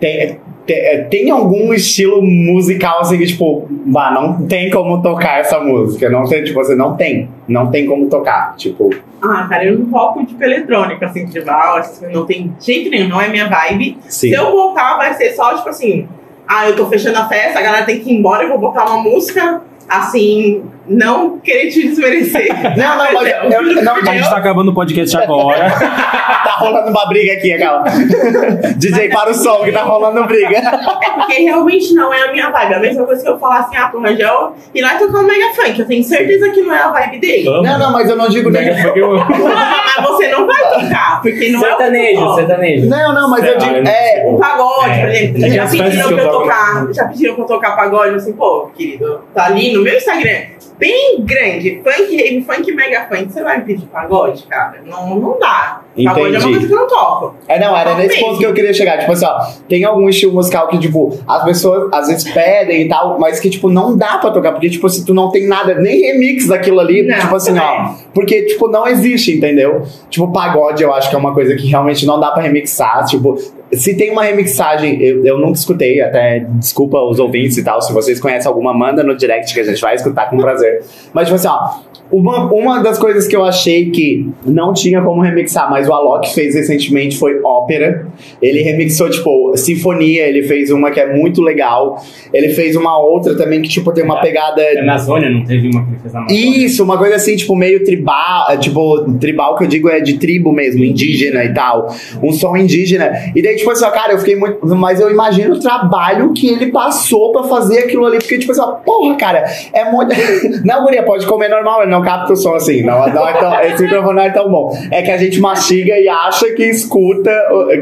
Tem, tem, é, tem algum estilo musical assim que, tipo, vá, não tem como tocar essa música. Não tem, tipo, você não tem. Não tem como tocar. Tipo, Ah, cara, eu não toco tipo eletrônico, assim, tribal, assim, não tem jeito nenhum, não é minha vibe. sim. Se eu voltar, vai ser só, tipo assim, ah, eu tô fechando a festa, a galera tem que ir embora, eu vou botar uma música, assim, não querer te desmerecer. Não, não, mas eu- eu- não, A gente tá acabando o podcast agora. tá rolando uma briga aqui, aquela. DJ para o som, que tá rolando briga. É porque realmente não é a minha vibe. A mesma coisa que eu falar assim, ah, pro Rangel, e lá tocar um mega funk. Eu tenho certeza que não é a vibe dele. Não, não, mas eu não digo nem. Mega funk eu- Mas você não vai tocar, porque não é o Sertanejo, sertanejo. Não, não, mas eu Ah, digo. eu não É, Um pagode, É, por exemplo. é Já pediram que pra eu tocar. Já pediram pra eu tocar pagode, assim, pô, querido, tá ali no meu Instagram. Bem grande, funk, rave, funk, mega funk. Você vai me pedir pagode, cara? Não, não dá. Pagode é uma Entendi. coisa que eu não toco. É, não, era Não nesse mesmo. ponto que eu queria chegar. Tipo assim, ó, tem algum estilo musical que, tipo, as pessoas às vezes pedem e tal, mas que, tipo, não dá pra tocar. Porque, tipo, se tu não tem nada, nem remix daquilo ali, Não, tipo assim, ó. Porque, tipo, não existe, entendeu? Tipo, pagode eu acho que é uma coisa que realmente não dá pra remixar. Tipo, se tem uma remixagem, eu, eu nunca escutei, até desculpa os ouvintes e tal. Se vocês conhecem alguma, manda no direct que a gente vai escutar com prazer. Mas, tipo assim, ó. Uma, uma das coisas que eu achei que não tinha como remixar, mas o Alok fez recentemente foi ópera. Ele remixou, tipo, sinfonia, ele fez uma que é muito legal. Ele fez uma outra também que, tipo, tem uma pegada. Na Amazônia não teve uma que ele fez na Amazônia? Isso, uma coisa assim, tipo, meio tribal, é, tipo, tribal que eu digo é de tribo mesmo, indígena e tal. Um som indígena. E daí, tipo assim, ó, cara, eu fiquei muito. Mas eu imagino o trabalho que ele passou pra fazer aquilo ali, porque, tipo assim, ó, porra, cara, é muito. Não, Guria, pode comer normal, ele não capta o som assim. Não, não é tão, esse microfone não é tão bom. É que a gente mastiga e acha que escuta,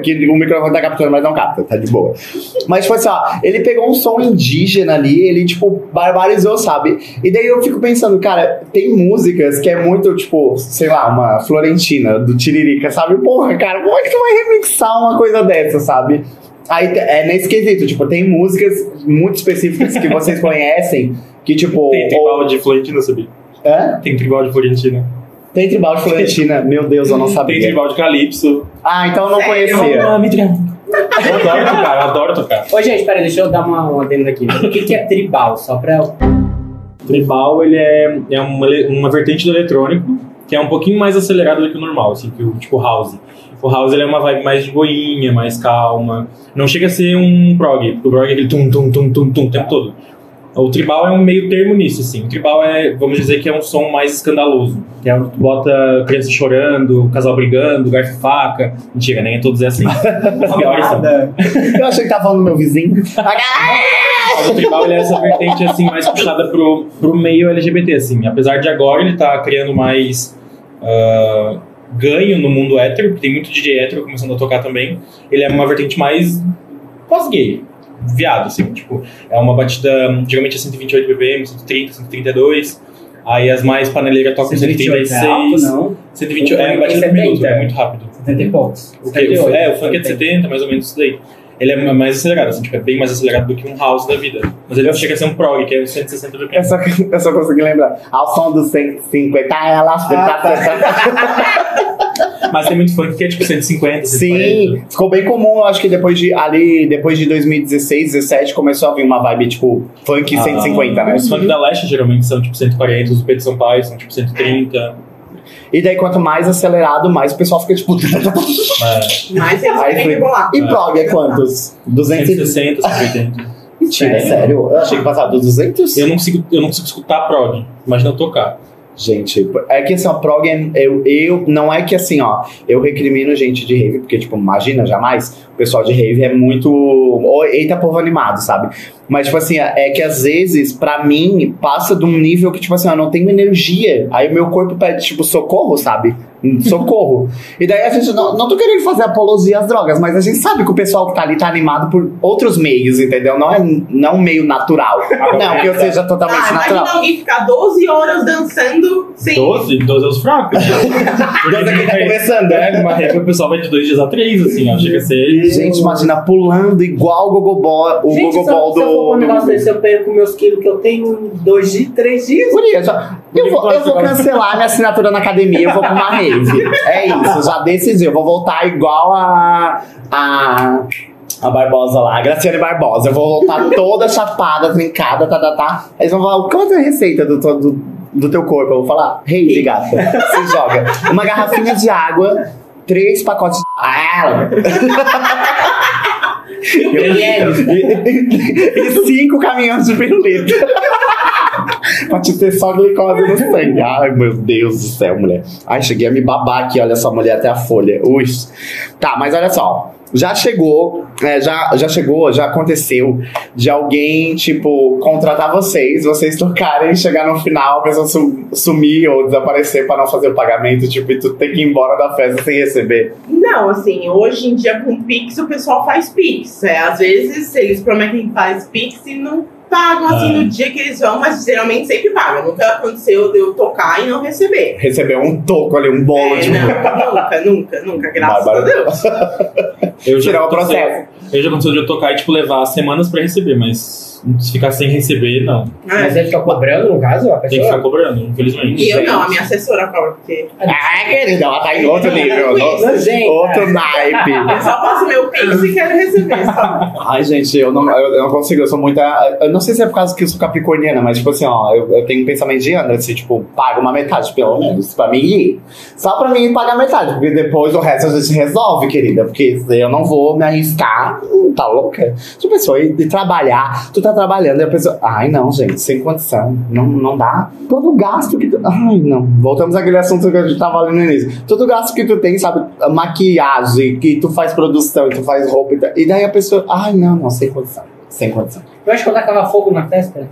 que o microfone tá captando, mas não capta, tá de boa. Mas, tipo assim, ó, ele pegou um som indígena ali, ele, tipo, barbarizou, sabe? E daí eu fico pensando, cara, tem músicas que é muito, tipo, sei lá, uma Florentina, do Tiririca, sabe? Porra, cara, como é que tu vai remixar uma coisa dessa, sabe? Aí é nesse quesito, tipo, tem músicas muito específicas que vocês conhecem, que, tipo. Tem ou- tribal de Florentina, sabia? Hã? Tem tribal de Florentina. Tem tribal de Florentina, meu Deus, eu não Tem sabia. tribal de Calypso. Ah, então eu não Sério? conhecia. Eu adoro tocar, eu adoro tocar. Ô, gente, peraí, deixa eu dar uma, uma adenda aqui. O que, que é tribal? Só pra. Tribal, ele é, é uma, uma vertente do eletrônico, que é um pouquinho mais acelerado do que o normal, assim, que o tipo house. O house ele é uma vibe mais de boinha, mais calma. Não chega a ser um prog, porque o prog é aquele tum, tum, tum, tum, tum, o tempo todo. O tribal é um meio termo nisso, assim. O tribal é, vamos dizer que é um som mais escandaloso. Que é onde tu bota criança chorando, casal brigando, garfo e faca. Mentira, nem todos é assim. Os piores são. Eu achei que tava falando do meu vizinho. O tribal ele é essa vertente assim, mais puxada pro, pro meio LGBT, assim. Apesar de agora ele tá criando mais ah, ganho no mundo hétero, porque tem muito DJ hétero começando a tocar também. Ele é uma vertente mais pós-gay. Viado, assim, tipo, é uma batida, geralmente é 128 BPM, 130, 132. Aí as mais paneleiras tocam 128 136. é alto, não? 128 O é batida é por minuto, 70. é muito rápido. 70 e poucos. O que- 78, é, o funk é de 70. 70, mais ou menos isso daí. Ele é mais acelerado, assim, tipo, é bem mais acelerado do que um house da vida. Mas ele chega a ser um prog, que é 160 Eu BPM. só, eu só consegui lembrar. Ao som dos 150, ela Mas tem muito funk que é tipo 150, 140. Sim, ficou bem comum, eu acho que depois de ali, depois de 2016, 17, começou a vir uma vibe tipo funk Ah, 150, né? Os funk da Leste geralmente são tipo 140, os do Pedro Sampaio são tipo 130. E daí quanto mais acelerado, mais o pessoal fica tipo. É, Mas eles Aí rolar. E prog é quantos? 200 e... 160, 180. Mentira, Sério? sério? Eu achei que passava dos 200? Eu não consigo, eu não consigo escutar prog, imagina eu tocar. Gente, é que assim, ó, prog, é- eu, eu, não é que assim, ó, eu recrimino gente de rave, porque, tipo, imagina, jamais, o pessoal de rave é muito, eita povo animado, sabe? Mas, tipo assim, é que às vezes, pra mim, passa de um nível que, tipo assim, eu não tenho energia, aí o meu corpo pede, tipo, socorro, sabe? Socorro. e daí a gente, não, não tô querendo fazer apologia às drogas, mas a gente sabe que o pessoal que tá ali tá animado por outros meios, entendeu? Não é não um meio natural. Não, que eu seja totalmente Ah, natural. imagina alguém ficar 12 horas dançando sem. 12? 12 é os fracos. Deus aqui tá começando, né? É, uma rave o pessoal vai de dois dias a três, assim, ó. Chega a ser. Gente, imagina pulando igual o Gogobol, o Gente, Gogobol se eu for um do. negócio desse, eu perco meus quilos que eu tenho em dois dias, três dias. Guria, já- Eu vou, eu vou cancelar minha assinatura na academia, eu vou pra uma rave. É isso, já decidi. Eu vou voltar igual a. a a Barbosa lá, a Graciane Barbosa. Eu vou voltar toda chapada, trincada, tá, tá, tá. Eles vão falar, qual é a receita do, do, do teu corpo? Eu vou falar, rei, gata. Se joga. Uma garrafinha de água, três pacotes de. Ah, e, e cinco caminhões de pirulito. pra te ter só glicose no sangue. Ai, meu Deus do céu, mulher. Ai, cheguei a me babar aqui, olha só, mulher, até a folha. Ui. Tá, mas olha só. Já chegou, é, já, já chegou, já aconteceu de alguém, tipo, contratar vocês, vocês tocarem, chegar no final, a pessoa su- sumir ou desaparecer pra não fazer o pagamento, tipo, e tu ter que ir embora da festa sem receber. Não, assim, hoje em dia com Pix o pessoal faz Pix. É, às vezes eles prometem que faz Pix e não pagam assim Ah. no dia que eles vão, mas geralmente sempre pagam. Nunca aconteceu de eu tocar e não receber. Receber um toco ali, um bolo, É, tipo. não, nunca, nunca, nunca, graças Bárbara. a Deus. Eu já Tirar o processo. Eu já aconteceu de eu tocar e, tipo, levar semanas pra receber, mas se ficar sem receber, não. Mas É. ele fica cobrando, no caso, a Tem que ficar pessoa? cobrando, infelizmente. E eu não, a minha assessora cobra, porque Ah, querida, ela tá em outro nível. Isso, no- gente. outro naipe. eu só faço meu Pix e quero receber, só. Ai, gente, eu não, eu, eu não consigo, eu sou muita. Eu não sei se é por causa que eu sou capricorniana, mas, tipo assim, ó, eu, eu tenho um pensamento de Andra, assim, tipo, paga uma metade, pelo menos, pra mim ir. Só pra mim pagar metade, porque depois o resto a gente resolve, querida, porque eu não vou me arriscar, tá louca? Tipo, pessoa, e, e trabalhar, tu tá trabalhando, e a pessoa, ai, não, gente, sem condição, não, não dá. Todo gasto que tu. Ai, não, voltamos àquele assunto que a gente tava ali no início. Todo gasto que tu tem, sabe, maquiagem, que tu faz produção, que tu faz roupa e tal. E daí a pessoa, ai, não, não, sem condição, sem condição. Eu acho que eu tacava fogo na festa.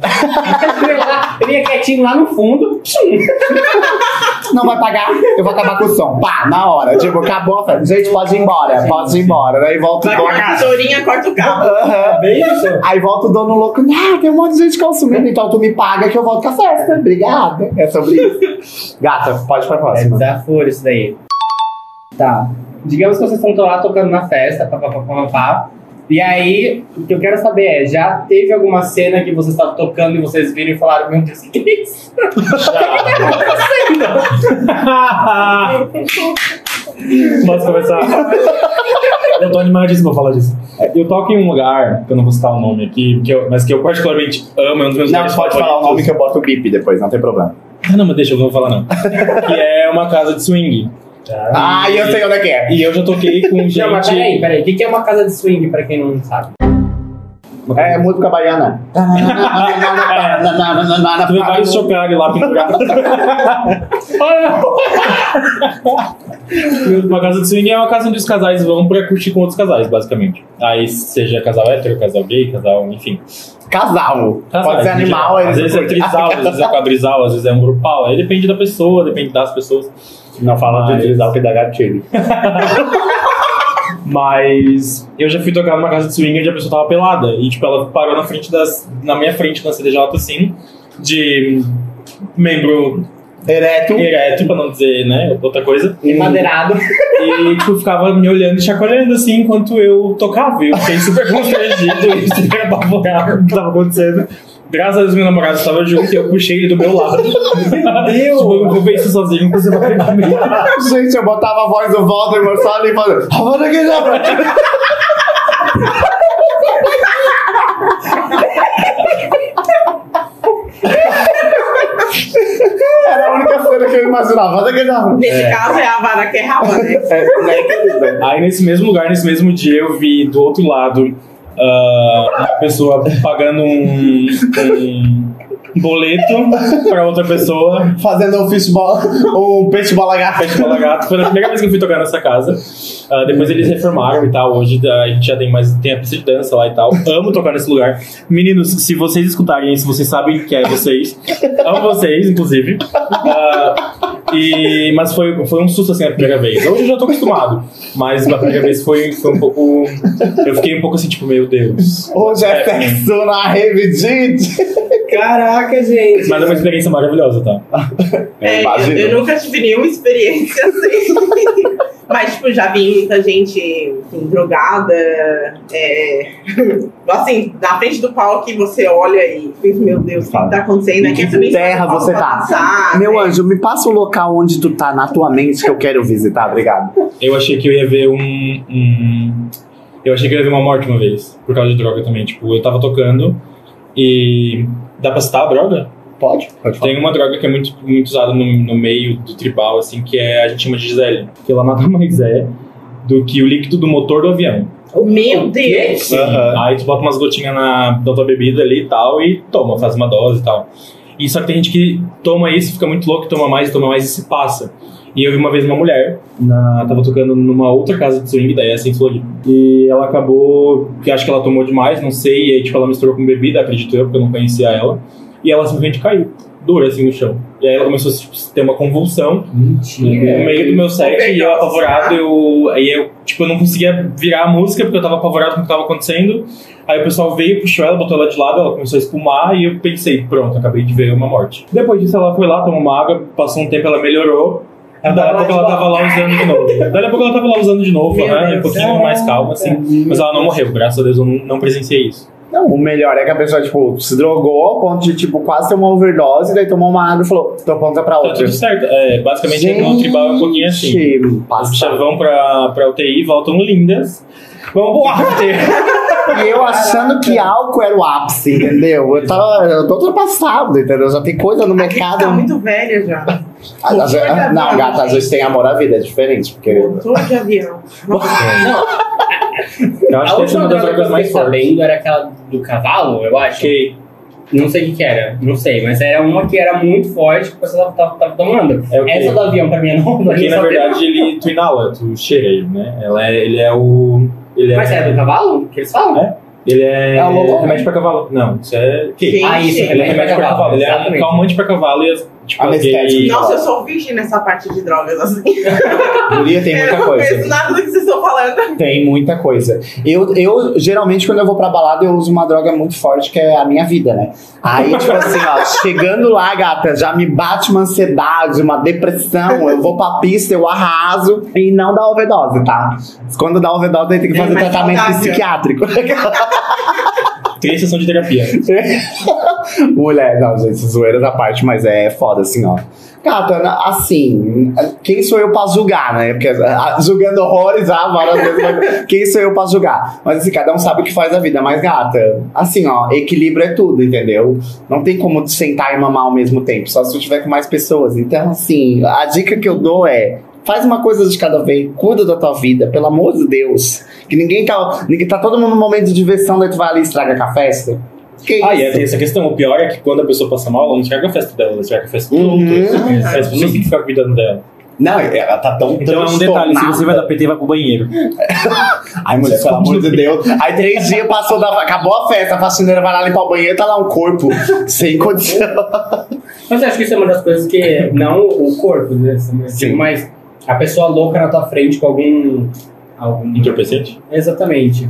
eu, ia lá, eu ia quietinho lá no fundo. Não vai pagar, eu vou acabar com o som. Pá, na hora. Tipo, acabou a festa. Gente, pode ir embora, pode ir embora. Daí volta o dono. a tesourinha, corta o cabo. Aham. Bem isso. Aí volta o dono louco. Não, tem um monte de gente consumindo, então tu me paga que eu volto com a festa. Obrigada. É sobre isso. Gata, pode ir pra É próxima. desaforo isso daí. Tá. Digamos que vocês estão lá tocando na festa, pá, pá, pá, pá, pá. E aí, o que eu quero saber é, já teve alguma cena que vocês estavam tocando e vocês viram e falaram, meu Deus, que é isso? Posso começar? eu tô animadíssimo pra falar disso. Eu toco em um lugar, que eu não vou citar o nome aqui, que eu- mas que eu particularmente amo, é um dos meus Não, pode falar o favoritos. nome que eu boto o bip depois, não tem problema. Ah, não, mas deixa, eu não vou falar não. que é uma casa de swing. Ah, e eu sei onde é que é. E eu já toquei com gente... Não, mas peraí, peraí. O que é uma casa de swing, pra quem não sabe? É música baiana. Tu vê vários chocalhos lá pendurados. uma casa de swing é uma casa onde os casais vão pra curtir com outros casais, basicamente. Aí seja casal hétero, casal gay, casal, enfim. Casal. Casais, Pode ser animal. Às vezes é trisal, às vezes é quadrisal, às vezes é um grupal. Aí depende da pessoa, depende das pessoas. Não fala de Mas- trisal que dá gatilho. Mas eu já fui tocar numa casa de swing onde a pessoa tava pelada. E, tipo, ela parou na frente das. Na minha frente, na CDJ, assim, de membro Ereto. ereto, pra não dizer, né, outra coisa. Madeirado. E, tipo, ficava me olhando e chacoalhando assim enquanto eu tocava. Eu fiquei super constrangido e super apavorado com o que tava acontecendo. Graças a Deus, meu namorado estava junto e eu puxei ele do meu lado. Meu Deus! tipo, eu não vou ver isso sozinho, você vai. Gente, eu botava a voz do Voldemort só ali falando. "Havana Kedavra." Era a única cena que eu imaginava. Havana Kedavra. Nesse caso é a vara que é raba, né? É, né, querida? Aí nesse mesmo lugar, nesse mesmo dia, eu vi do outro lado ah, uma pessoa pagando um, um boleto pra outra pessoa. Fazendo um fishball, um. Peixe Bola Gato. Foi a primeira vez que eu fui tocar nessa casa. Ah, depois eles reformaram e tal. Hoje a gente já tem mais tem a pista de dança lá e tal. Amo tocar nesse lugar. Meninos, se vocês escutarem isso, vocês sabem que é vocês. Amo vocês, inclusive. Ah, e, mas foi, foi um susto assim a primeira vez. Hoje eu já tô acostumado. Mas a primeira vez foi, foi um pouco. Eu fiquei um pouco assim, tipo, meu Deus. Hoje é sexo na gente. Caraca, gente. Mas é uma experiência maravilhosa, tá? É, eu, eu nunca tive nenhuma experiência assim. Mas, tipo, já vi muita gente enfim, drogada. é, assim, na frente do palco que você olha e pensa, meu Deus, o que tá acontecendo? Em Aqui que também terra você tá? dançar, Meu né? anjo, me passa o local onde tu tá na tua mente que eu quero visitar, obrigado. Eu achei que eu ia ver um, um- Eu achei que eu ia ver uma morte uma vez, por causa de droga também. Tipo, eu tava tocando e. Dá pra citar a droga? Pode? Pode Tem uma droga que é muito, muito usada no, no meio do tribal, assim, que é, a gente chama de Gisele. Que ela nada mais é do que o líquido do motor do avião. Meu Deus! Aham. Aí tu bota umas gotinhas na, na tua bebida ali e tal, e toma, faz uma dose e tal. E só que tem gente que toma isso, fica muito louco, toma mais, toma mais e se passa. E eu vi uma vez uma mulher, na, tava tocando numa outra casa de swing, daí essa em Floripa. E ela acabou, que acho que ela tomou demais, não sei, e aí tipo ela misturou com bebida, acredito eu, porque eu não conhecia ela. E ela simplesmente caiu, dura assim no chão. E aí ela começou a tipo, ter uma convulsão no Mentira. meio do meu set e eu apavorado, eu, aí eu, tipo, eu não conseguia virar a música porque eu tava apavorado com o que tava acontecendo. Aí o pessoal veio, puxou ela, botou ela de lado, ela começou a espumar e eu pensei, pronto, acabei de ver uma morte. Depois disso ela foi lá, tomou uma água, passou um tempo, ela melhorou. Daí a pouco ela tava lá usando de novo. Daí a pouco ela tava lá usando de novo, Meu né? Deus. Um pouquinho mais calma, assim. Mas ela não morreu, graças a Deus eu não, não presenciei isso. Não, o melhor é que a pessoa, tipo, se drogou ao ponto de, tipo, quase ter uma overdose, daí tomou uma água e falou, tô pronta pra Tá outra. tudo certo. É, basicamente tribal é um pouquinho assim. Gente, As passa. bichas vão pra, pra UTI, voltam lindas. Vamos pro after. E eu achando que álcool era o ápice, entendeu? Eu, tava, eu tô ultrapassado, entendeu? Já tem coisa no A gente mercado. tá muito velha já. Ah, às vezes- não, gata, às vezes tem amor à vida, é diferente. Porque Motor de avião. Eu acho A que essa é última uma das droga que eu drogas mais fiquei fortes. sabendo era aquela do cavalo, eu acho. Que Não sei o que, que era, não sei, mas era uma que era muito forte que você tava, tava, tava tomando. É? Essa do avião pra mim é nova. Porque na não verdade ele, tu inala, tu cheira ele, né? Ela é, ele é o. Ele Mas é do cavalo que eles falam? É. Ele é, É lobo? remédio pra cavalo. Não, isso é. Que? Ah, isso. Ele é remédio pra cavalo. Ele é um calmante pra cavalo e as, tipo, Anestésico. gay- Nossa, eu sou virgem nessa parte de drogas, assim. Guria tem eu muita não coisa. conheço nada do que vocês estão falando. Tem muita coisa. Eu, eu, geralmente, quando eu vou pra balada, eu uso uma droga muito forte, que é a minha vida, né? Aí, tipo assim, ó, chegando lá, gata, já me bate uma ansiedade, uma depressão, eu vou pra pista, eu arraso e não dá overdose, tá? Quando dá overdose, aí tem que É fazer mais tratamento saudável. psiquiátrico. Três sessão de terapia. Mulher, não, gente, zoeiras à parte, mas é foda, assim, ó. Gata, assim, quem sou eu pra julgar, né? Porque ah, julgando horrores, ah, vezes, mas quem sou eu pra julgar? Mas assim, cada um sabe o que faz a vida. Mas, gata, assim, ó, equilíbrio é tudo, entendeu? Não tem como sentar e mamar ao mesmo tempo, só se eu tiver com mais pessoas. Então, assim, a dica que eu dou é. Faz uma coisa de cada vez, cuida da tua vida, pelo amor de Deus. Que ninguém tá. Ninguém tá todo mundo num momento de diversão, daí tu vai ali e estraga com a festa. Que Ah, e isso? tem essa questão. O pior é que quando a pessoa passa mal, ela não estraga a festa dela, ela estraga a festa do Uhum. outro. Pessoas têm que ficar cuidando dela. Não, ela tá tão Então é um detalhe, se você vai dar PT, vai pro banheiro. Ai, mulher, pelo amor de Deus. Aí três dias passou, da... acabou a festa, a faxineira vai lá limpar o banheiro, tá lá um corpo sem condição. Mas eu acho que isso é uma das coisas que. Não o corpo, né? Sim. Mas a pessoa louca na tua frente com algum. algum Entorpecente? Exatamente.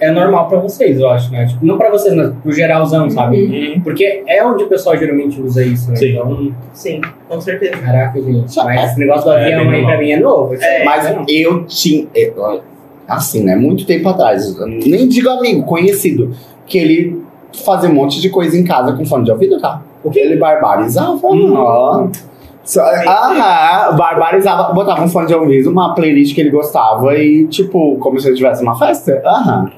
é normal pra vocês, eu acho, né? Tipo, não pra vocês, mas pro geralzão, sabe? Uhum. Porque é onde o pessoal geralmente usa isso, né? Sim. Então, Sim, com certeza. caraca, gente. Só- Mas esse negócio do É, avião aí pra mim é novo. isso aí, Mas né? eu tinha. eu- Assim, né? Muito tempo atrás. Nem digo amigo, conhecido. Que ele fazia um monte de coisa em casa com fone de ouvido, tá? Porque ele barbarizava. ó. Aham, barbarizava. Botava um fone de ouvido, uma playlist que ele gostava e, tipo, como se ele tivesse uma festa. Aham.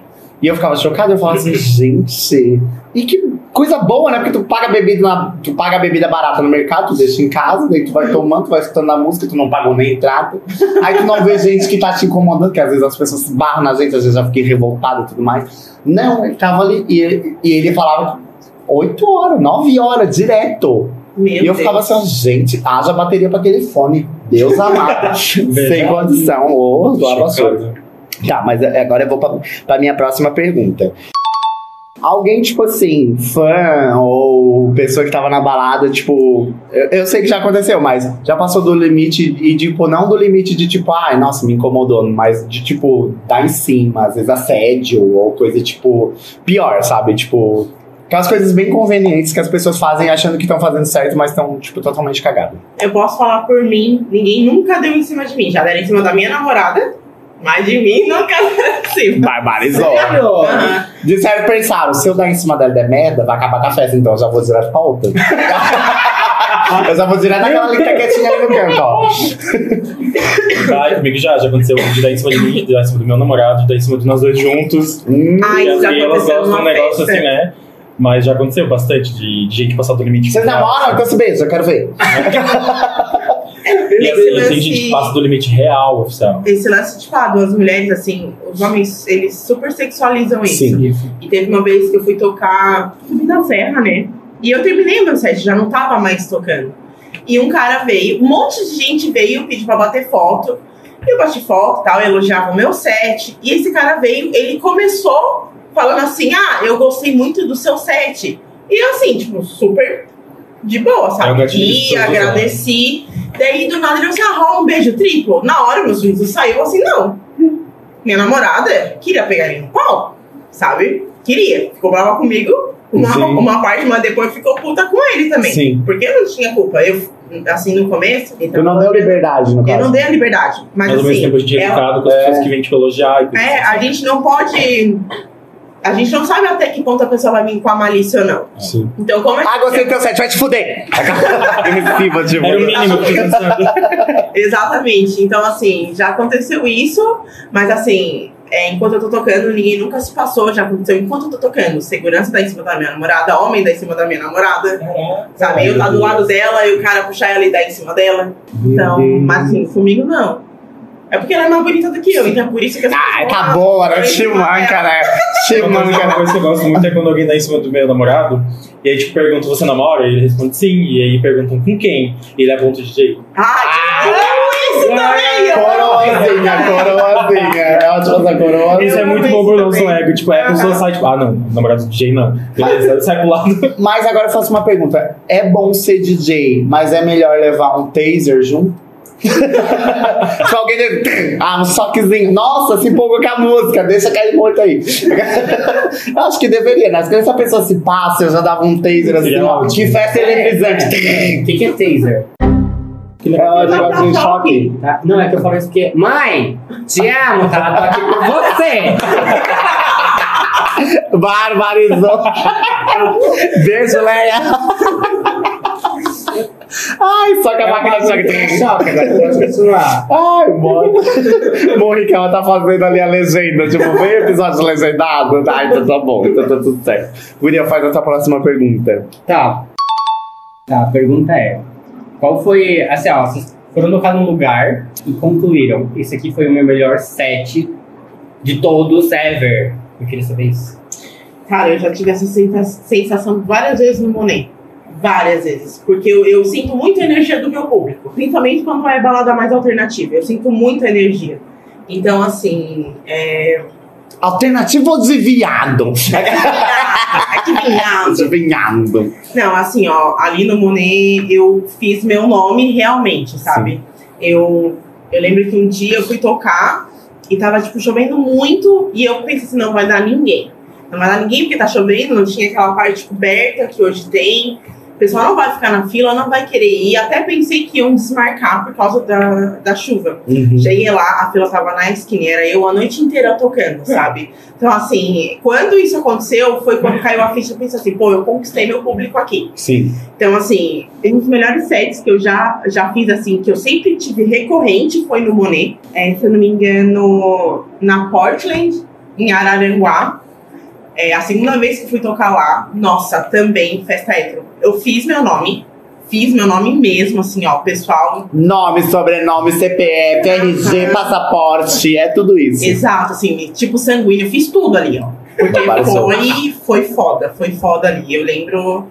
E eu ficava chocado, eu falava assim, gente. E que coisa boa, né? Porque tu paga bebida, na- tu paga bebida barata no mercado, tu deixa em casa, daí tu vai tomando, tu vai escutando a música, tu não pagou nem entrada. Aí tu não vê gente que tá te incomodando, que às vezes as pessoas barram na gente, às vezes eu já fiquei revoltada e tudo mais. Não, ele tava ali e, e ele falava oito horas, nove horas, direto. Meu e eu Deus. ficava assim, haja bateria pra aquele fone. Deus amado. Sem condição. Doava surdo. Chocado. Tá, mas agora eu vou pra, pra minha próxima pergunta. Alguém, tipo assim, fã ou pessoa que tava na balada, tipo. Eu, eu sei que já aconteceu, mas já passou do limite e, tipo, não do limite de tipo, ai, nossa, me incomodou, mas de tipo, dar em cima, às vezes assédio ou coisa tipo. Pior, sabe? Tipo. Aquelas coisas bem convenientes que as pessoas fazem achando que estão fazendo certo, mas estão, tipo, totalmente cagadas. Eu posso falar por mim, ninguém nunca deu em cima de mim. Já deram em cima da minha namorada, mas de mim nunca deram em cima. Barbarizou. Sério? Aham. Disseram, pensaram, se eu dar em cima dela der merda, vai acabar com a festa, então eu já vou direto pra outra. eu já vou direto naquela ali que tá quietinha ali no canto, ó. Ah, comigo já, já aconteceu de dar em cima de mim, de dar em cima do meu namorado, de dar em cima de nós dois juntos. Hum, Ah, e isso já elas aconteceu gostam de um negócio assim, né? Mas já aconteceu bastante de, de gente passar do limite. Vocês com namoram? Então se beija, eu quero ver. E Esse vezes tem lance- gente que passa do limite real, oficial. Esse lance de falar duas mulheres, assim, os homens, eles super sexualizam isso. Sim. E teve uma vez que eu fui tocar na Serra, né? E eu terminei o meu set, já não tava mais tocando. E um cara veio, um monte de gente veio pedir pra bater foto. E eu bati foto e tal, elogiava o meu set. E esse cara veio, ele começou falando assim: Ah, eu gostei muito do seu set. E eu, assim, tipo, super de boa, sabe? E agradeci. Daí do nada ele falou assim: Ah, um beijo triplo. Na hora, meus filhos saiu assim: Não. Minha namorada queria pegar ele no pau, sabe? Queria. Ficou brava comigo. Uma, Sim. uma parte, mas depois ficou puta com ele também. Sim. Porque eu não tinha culpa. Eu, assim, no começo. Tu não deu liberdade, no Eu caso. não dei a liberdade. Mas, Mas ao mesmo assim, tempo a gente é é- educado com as é. pessoas que vêm te elogiar e é, a gente não pode. A gente não sabe até que ponto a pessoa vai vir com a malícia ou não. Sim. Então, como é que. Ah, gostei do teu set, vai te fuder. Agressiva, tipo. Era o mínimo que. Exatamente. Então, assim, já aconteceu isso, mas assim, é, enquanto eu tô tocando, ninguém nunca se passou, já aconteceu enquanto eu tô tocando. Segurança tá em cima da minha namorada, homem tá em cima da minha namorada, sabe? Eu tá do lado dela e o cara puxar ela e dar em cima dela. Então, mas assim, comigo não. É porque ela é mais bonita do que eu, então é por isso que as Ah, tá né? em cima Chimanca, dela. né? Uma coisa, uma Chimanca, coisa que eu gosto muito é quando alguém dá em cima do meu namorado, e aí tipo, pergunta, você namora? E ele responde sim, e aí perguntam com quem? E ele aponta o DJ. Ah, eu amo isso também! eu. Coroazinha, coroazinha. É ótima essa coroa. Isso é muito bom pro nosso ego, tipo, é a pessoa sai, tipo, ah não, namorado do DJ não. Beleza, sai pro lado. Mas agora eu faço uma pergunta. É bom ser DJ, mas é melhor levar um taser junto? Se alguém der, ah, um soquezinho. Nossa, se empolgou com a música, deixa cair muito aí. Eu Acho que deveria, né? Se essa pessoa se passa, eu já dava um taser assim, ó. Que festa eletrizante. O que, que é taser? É um negócio de choque. Tá? Não, é que eu falo isso porque. Mãe, te amo, tá? Tô aqui por você! Barbarizou. Beijo, Leia. Ai, só que a máquina de choque. choque, agora pode continuar. Ai, mano. Morri que ela tá fazendo ali a legenda. Tipo, vem episódio legendado. Ah, então tá bom, então tá tudo certo. Guria, faz essa próxima pergunta. Tá. Tá, a pergunta é: Qual foi. Assim, ó, vocês foram tocar num lugar e concluíram. Esse aqui foi o meu melhor set de todos ever. Eu queria saber isso. Cara, eu já tive essa sensa- sensação várias vezes no Monet. Várias vezes. Porque eu, eu sinto muita energia do meu público. Principalmente quando é balada mais alternativa. Eu sinto muita energia. Então, assim. É... Alternativo ou desviado? Ai, que vinhado. Desviado. Não, assim, ó, ali no Monet eu fiz meu nome realmente, sabe? Eu, eu lembro que um dia eu fui tocar E tava, tipo, chovendo muito. E eu pensei assim, não vai dar ninguém. Não vai dar ninguém porque tá chovendo, não tinha aquela parte coberta que hoje tem. O pessoal não vai ficar na fila, não vai querer ir. Até pensei que iam desmarcar por causa da, da chuva. Uhum. Cheguei lá, a fila tava na esquina, era eu a noite inteira tocando, sabe? Então, assim, quando isso aconteceu, foi quando caiu a ficha, eu pensei assim, pô, eu conquistei meu público aqui. Sim. Então, assim, um dos melhores sets que eu já, já fiz, assim, que eu sempre tive recorrente foi no Monet. É, se eu não me engano, na Portland, em Araranguá. É, a segunda vez que fui tocar lá, nossa, também festa hétero. Eu fiz meu nome, fiz meu nome mesmo, assim, ó, pessoal. Nome, sobrenome, CPF, RG, passaporte, é tudo isso. Exato, assim, tipo sanguíneo, eu fiz tudo ali, ó. Porque foi, foi foda, foi foda ali. Eu lembro.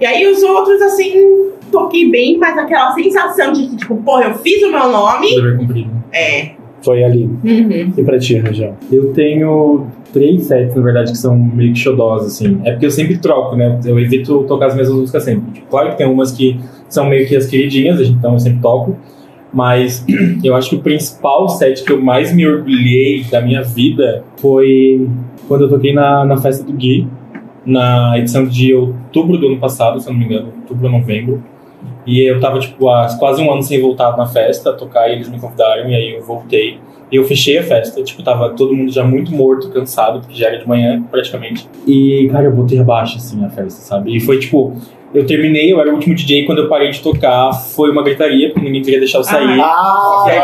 E aí os outros, assim, toquei bem, mas aquela sensação de que, tipo, porra, eu fiz o meu nome. Dever cumprido. É. Foi ali. Uhum. E pra ti, Rangel? Eu tenho três sets, na verdade, que são meio que xodós, assim. É porque eu sempre troco, né? Eu evito tocar as mesmas músicas sempre. Tipo, claro que tem umas que são meio que as queridinhas, então eu sempre toco. Mas eu acho que o principal set que eu mais me orgulhei da minha vida foi quando eu toquei na, na festa do Gui, na edição de outubro do ano passado, se eu não me engano, outubro ou novembro. E eu tava, tipo, há quase um ano sem voltar na festa, tocar, e eles me convidaram, e aí eu voltei. E eu fechei a festa, tipo, tava todo mundo já muito morto, cansado, porque já era de manhã, praticamente. E, cara, eu botei abaixo, assim, a festa, sabe? E foi, tipo, eu terminei, eu era o último DJ, quando eu parei de tocar, foi uma gritaria, porque ninguém queria deixar eu sair. Ah, E aí,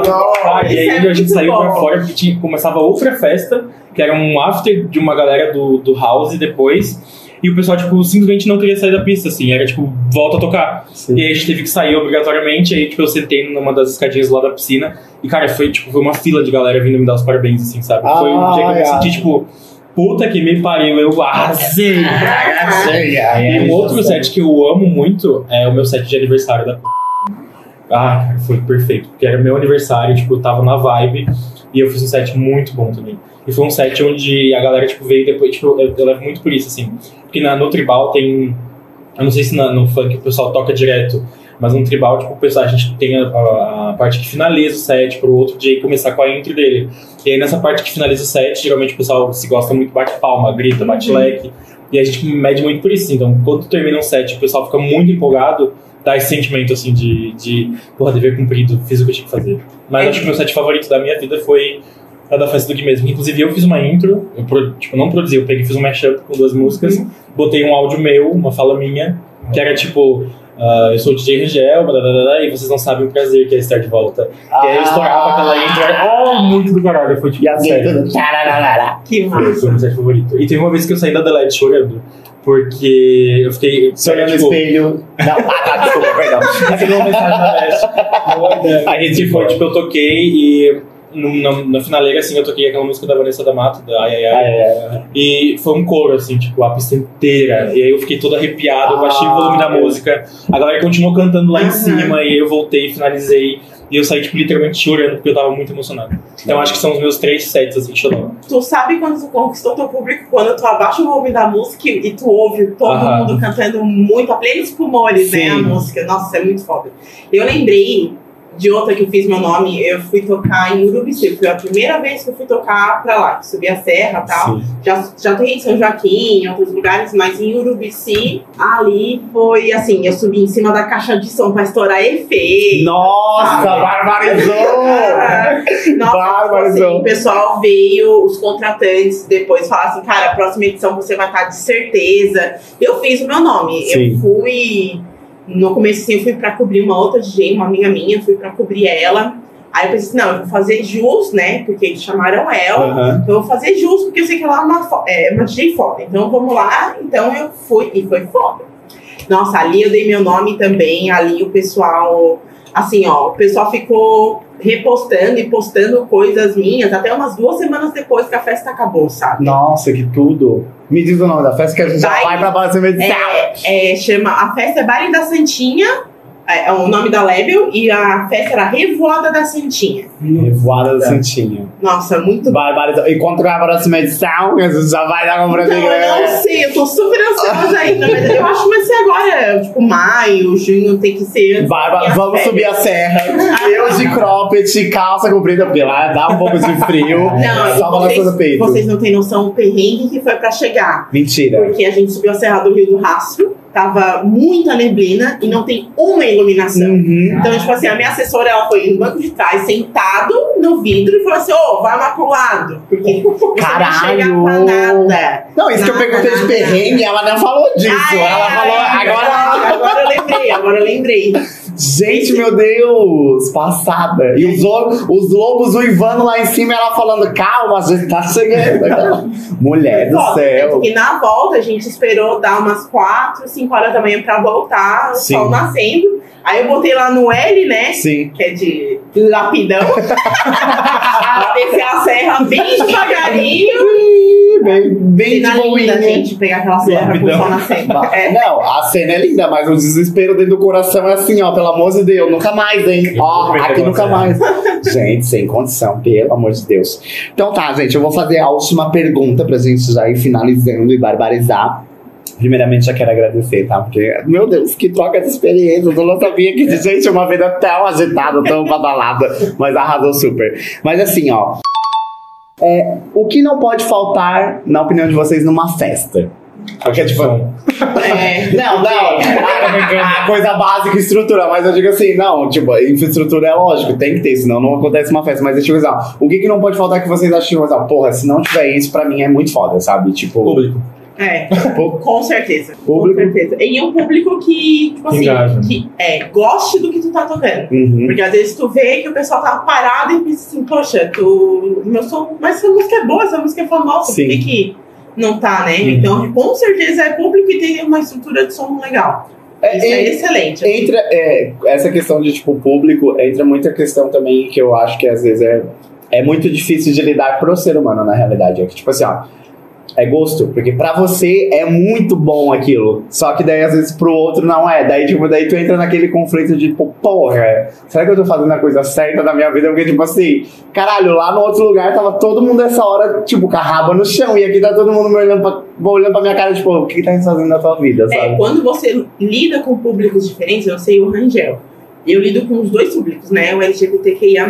tipo, e aí é a gente saiu bom. pra fora porque tinha, começava outra festa, que era um after de uma galera do, do house depois. E o pessoal, tipo, simplesmente não queria sair da pista, assim. Era tipo, volta a tocar. E aí a gente teve que sair obrigatoriamente. Aí, tipo, eu sentei numa das escadinhas lá da piscina. E, cara, foi, tipo, foi uma fila de galera vindo me dar os parabéns, assim, sabe? foi um dia que eu me Ah, senti, tipo, puta que me pariu, eu arrasei. E um outro set que eu amo muito é o meu set de aniversário da Ah, cara, foi perfeito. Porque era meu aniversário, tipo, eu tava na vibe e eu fiz um set muito bom também. E foi um set onde a galera, tipo, veio depois, tipo, eu, eu levo muito por isso, assim. Porque na, no tribal tem. Eu não sei se na- no funk o pessoal toca direto, mas no tribal, tipo, o pessoal, a gente tem a, a- a parte que finaliza o set pro outro DJ começar com a intro dele. E aí nessa parte que finaliza o set, geralmente o pessoal se gosta muito, bate palma, grita, bate Uhum. leque. E a gente mede muito por isso. Então, quando termina um set, o pessoal fica muito empolgado, dá esse sentimento assim de, de porra, dever cumprido, fiz o que eu tinha que fazer. Mas É. acho que o meu set favorito da minha vida foi a da festa do Gui mesmo. Inclusive, eu fiz uma intro, eu pro- tipo, não produzi, eu peguei e fiz um mashup com duas músicas, botei um áudio meu, uma fala minha, que era tipo. ah, eu sou o DJ Rigel, blá, blá, blá, e vocês não sabem o prazer que é estar de volta. E aí eu estourava aquela intro, era oh, muito do caralho. Foi tipo, E assim, sério. Que massa. foi meu set favorito. E teve uma vez que eu saí da Delete chorando, porque eu fiquei. Se olhando no tipo, espelho. Não, ah, tá, desculpa, perdão. Beth. A gente foi, tipo, eu toquei e no- na, na finaleira, assim, eu toquei aquela música da Vanessa da Mato, da Ai Ai Ai. E foi um coro, assim, tipo, a pista inteira. E aí eu fiquei todo arrepiado, eu baixei o volume da Ah. música. A galera continuou cantando lá em cima, e aí eu voltei, finalizei. E eu saí, tipo, literalmente chorando, porque eu tava muito emocionado. Então acho que são os meus três sets, assim, chorando. Tu sabe quando tu conquistou teu público, quando tu abaixa o volume da música e tu ouve todo Aham. mundo cantando muito, a plenos pulmões, né? A Sim. música. Nossa, é muito foda. Eu lembrei de outra que eu fiz meu nome, eu fui tocar em Urubici. Foi a primeira vez que eu fui tocar pra lá, que subi a serra e tal. Já, já toquei em São Joaquim, em outros lugares, mas em Urubici, ali foi assim, eu subi em cima da caixa de som pra estourar efeito. Nossa, Ah, barbarizou! Nossa, Barbarizou. assim, o pessoal veio, os contratantes depois falaram assim, cara, a próxima edição você vai estar de certeza. Eu fiz o meu nome. Sim. Eu fui. No começo, assim, eu fui pra cobrir uma outra DJ, uma amiga minha, fui pra cobrir ela. Aí eu pensei assim, não, eu vou fazer jus, né? Porque eles chamaram ela. Aham. Então eu vou fazer jus, porque eu sei que ela é uma, é, uma DJ foda. Então vamos lá. Então eu fui, e foi foda. Nossa, ali eu dei meu nome também. Ali o pessoal, assim, ó, o pessoal ficou repostando e postando coisas minhas até umas duas semanas depois que a festa acabou, sabe? Nossa, que tudo. Me diz o nome da festa que a gente já Vai. vai pra próxima edição. É, é, chama, a festa é Baile da Santinha É, é o nome da label e a festa era Revoada da Santinha. Revoada da Santinha. Nossa, muito Bárbara, e quando a próxima edição, a gente já vai dar uma Então, eu não sei, eu tô super ansiosa ainda, mas eu acho que vai ser agora, tipo, maio, junho, tem que ser. Bárbara, vamos férias. subir a serra. Eu de cropped, calça comprida, porque lá dá um pouco de frio. Não, só vocês, coisa do peito. vocês não têm noção o perrengue que foi pra chegar. Mentira. Porque a gente subiu a Serra do Rio do Rastro, tava muita neblina e não tem uma iluminação. Uhum. Então, tipo assim, a minha assessora, ela foi no banco de trás, sentado no vidro e falou assim, ô, vai lá pro lado. Porque você Caralho! não chega pra nada. Não, isso que eu Nada, perguntei de nada, perrengue, ela não falou disso. Ah, é, ela falou, é, agora. Agora eu lembrei, agora eu lembrei. Gente, meu Deus, passada. E os, os lobos uivando lá em cima, ela falando, calma, a gente tá chegando. Mulher do Volta, céu. E na volta a gente esperou dar umas 4, 5 horas da manhã pra voltar, o Sim. sol nascendo. Aí eu botei lá no L, né? Sim. Que é de lapidão. descer a serra bem devagarinho. Bem, bem de Cena linda, gente, pegar aquela serra com o sol nascendo. É. Não, a cena é linda, mas o desespero dentro do coração é assim, ó, pelo amor de Deus, nunca mais, hein? Ó, ver aqui nunca mais. Gente, sem condição, pelo amor de Deus. Então tá, gente, eu vou fazer a última pergunta pra gente já ir finalizando e barbarizar. Primeiramente, já quero agradecer, tá? Porque, meu Deus, que troca de experiências. Eu não sabia que, gente, uma vida tão agitada, tão badalada, mas arrasou super. Mas assim, ó. É, o que não pode faltar, na opinião de vocês, numa festa? Porque, tipo, É. não, não. A, a coisa básica, estrutura. Mas eu digo assim, não, tipo, infraestrutura é lógico, tem que ter, senão não acontece uma festa. Mas eu digo assim, o que, que não pode faltar que vocês acham, tipo, assim, ó, porra, se não tiver isso, pra mim é muito foda, sabe? Tipo, Público. É, com certeza. Público. Com certeza. E um público que, tipo assim, Engaja. que é, goste do que tu tá tocando. uhum. Porque às vezes tu vê que o pessoal tá parado e pensa assim, poxa, tu. Meu som, mas essa música é boa, essa música é famosa, Sim. por que, que não tá, né? Uhum. Então, com certeza é público e tem uma estrutura de som legal. É, Isso é, e- excelente. Entra é, essa questão de tipo público, entra muita questão também que eu acho que às vezes é, é muito difícil de lidar pro ser humano, na realidade. É que, tipo assim, ó, é gosto, porque pra você é muito bom aquilo, só que daí às vezes pro outro não é. Daí, tipo, daí tu entra naquele conflito de, tipo, porra, será que eu tô fazendo a coisa certa na minha vida? Porque, tipo assim, caralho, lá no outro lugar tava todo mundo essa hora, tipo, com a raba no chão, e aqui tá todo mundo me olhando pra, olhando pra minha cara, tipo, o que, que tá fazendo na tua vida, sabe? É, quando você lida com públicos diferentes, eu sei o Rangel. Eu lido com os dois públicos, né? O LGBTQIA+,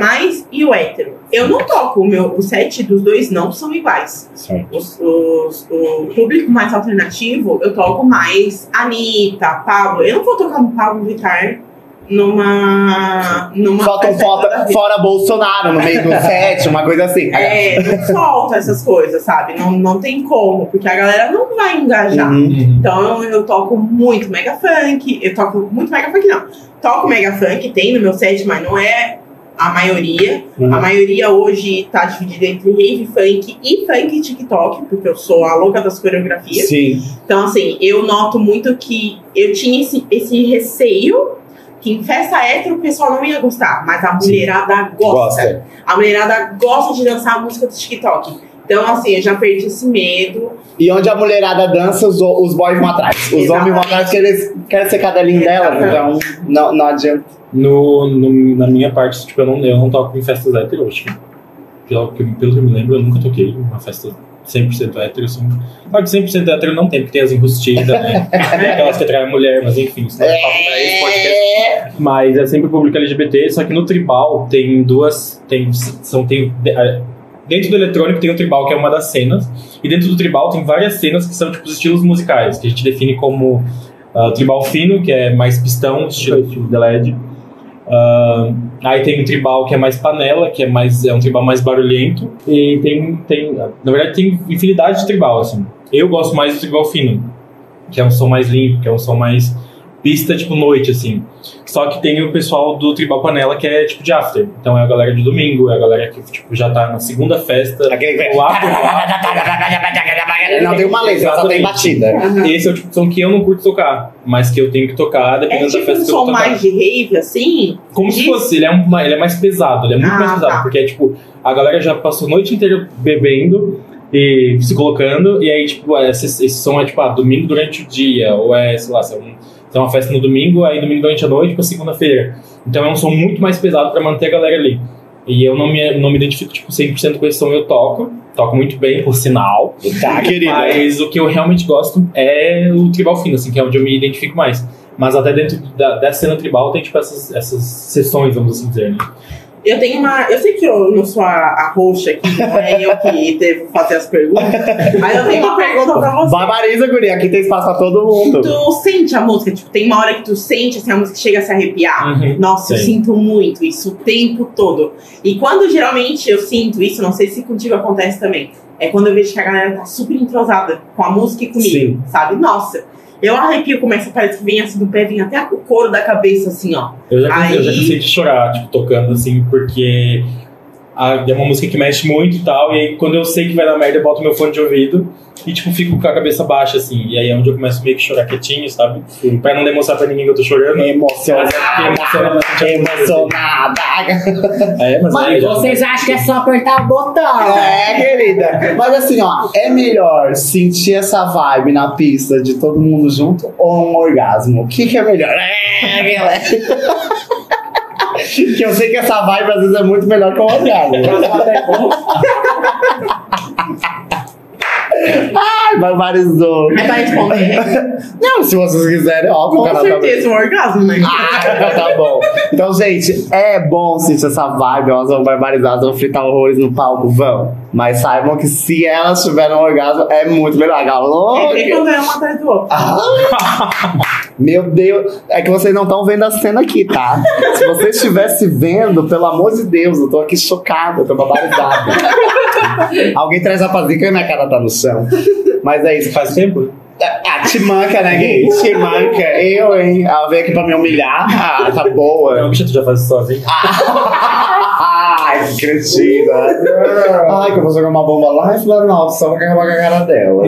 e o hétero. Eu não toco, o, meu, o set dos dois não são iguais. Os, os- o público mais alternativo, eu toco mais Anitta, Pablo. Eu não vou tocar um Pablo Vittar numa. numa Falta um foto, fora Bolsonaro no meio do set, uma coisa assim. É, não solta essas coisas, sabe? Não, não tem como, porque a galera não vai engajar. Uhum. Então eu toco muito mega funk, eu toco muito mega funk não. Toco mega funk, tem no meu set, mas não é a maioria. Uhum. A maioria hoje tá dividida entre rave funk e funk TikTok, porque eu sou a louca das coreografias. Sim. Então assim, eu noto muito que eu tinha esse, esse receio que em festa hétero o pessoal não ia gostar, mas a mulherada gosta. A mulherada gosta de dançar a música do TikTok. Então, assim, eu já perdi esse medo. E onde a mulherada dança, os, os boys vão atrás. Os Exatamente. homens vão atrás porque eles querem ser cadelinho delas, então não, não adianta. No, no- na minha parte, tipo, eu não, eu não toco em festas hétero, acho que. Pelo que, pelo que eu me lembro, eu nunca toquei em uma festa 100% hétero. Assim. Claro que 100% hétero não tem, porque tem as enrustidas, né? tem aquelas que atraem a mulher, mas enfim, isso não é papo pra esse podcast. Mas é sempre público LGBT, só que no tribal tem duas. Tem, são, tem, é, dentro do eletrônico tem o tribal, que é uma das cenas, e dentro do tribal tem várias cenas que são tipo os estilos musicais, que a gente define como ah, tribal fino, que é mais pistão, estilo, estilo The LED. Ah, aí tem o tribal que é mais panela, que é mais é um tribal mais barulhento. E tem, tem na verdade tem infinidade de tribal assim. Eu gosto mais do tribal fino, que é um som mais limpo, que é um som mais pista tipo noite assim. Só que tem o pessoal do tribal panela que é tipo de after. Então é a galera de domingo, é a galera que tipo já tá na segunda festa. Aquele que. Não tem uma letra, só tem batida. Esse é o tipo de som que eu não curto tocar, mas que eu tenho que tocar É dependendo da tipo um festa que eu vou som tocar. mais de rave, assim. Como se fosse, ele é, uma, ele é mais pesado, ele é muito Ah, mais pesado, tá. porque é tipo, a galera já passou a noite inteira bebendo e se colocando, e aí, tipo, esse, esse som é tipo, ah, domingo durante o dia, ou é, sei lá, se é um Então, uma festa no domingo, aí domingo durante a noite pra segunda-feira. Então, é um som muito mais pesado pra manter a galera ali. E eu não me, não me identifico, tipo, 100% com esse som, eu toco. Toco muito bem, por sinal. Tá, querida. Mas o que eu realmente gosto é o tribal fino, assim, que é onde eu me identifico mais. Mas até dentro da, da cena tribal tem, tipo, essas, essas sessões, vamos assim dizer, né? Eu tenho uma. Eu sei que eu não sou a, a roxa aqui, não é eu que devo fazer as perguntas. Mas eu tenho uma pergunta pra você. Barbariza, guria. Aqui tem espaço pra todo mundo. Tu sente a música, tipo, tem uma hora que tu sente assim, a música chega a se arrepiar. Uhum. Nossa, eu Sim. sinto muito isso o tempo todo. E quando geralmente eu sinto isso, não sei se contigo acontece também, é quando eu vejo que a galera tá super entrosada com a música e comigo, Sim. sabe? Nossa, eu arrepio, começa, parece que vem assim do pé, vem até o couro da cabeça, assim, ó. Eu já, cansei- eu já Aí- cansei de chorar, tipo, tocando, assim, porque a- é uma música que mexe muito e tal, e aí quando eu sei que vai dar merda, eu boto meu fone de ouvido e, tipo, fico com a cabeça baixa, assim, e aí é onde eu começo meio que chorar quietinho, sabe? Pra não demonstrar pra ninguém que eu tô chorando. Emocionada. Música, Emocionada. É, mas Mas aí já- Vocês acham que é só apertar o botão? É, querida. Mas assim, ó, é melhor sentir essa vibe na pista de todo mundo junto ou um orgasmo? O que, que é melhor? É, galera. Que eu sei que essa vibe às vezes é muito melhor que um orgasmo. Ai, barbarizou. É pra responder. Não, se vocês quiserem, óbvio. Com o canal tá- certeza, um orgasmo, né? Ah, então tá bom. Então, gente, é bom sentir essa vibe. Elas vão barbarizar, elas vão fritar horrores no palco, vão. Mas saibam que se elas tiverem um orgasmo, é muito melhor. Galô! É que quando é um atrás do outro. Ah, meu Deus, é que vocês não estão vendo a cena aqui, tá? Se vocês estivessem vendo, pelo amor de Deus, eu tô aqui chocado, eu tô barbarizado. Alguém traz a pazica e minha cara tá no chão. Mas é isso. Faz tempo? Ah, te manca, né, gay? Te manca. Eu, hein? Ela veio aqui pra me humilhar. Ah, tá boa. Não, bicho, tu já faz isso sozinho. Ai, cretina. Ai, que eu vou jogar uma bomba lá em Florianópolis só pra acabar com a cara dela.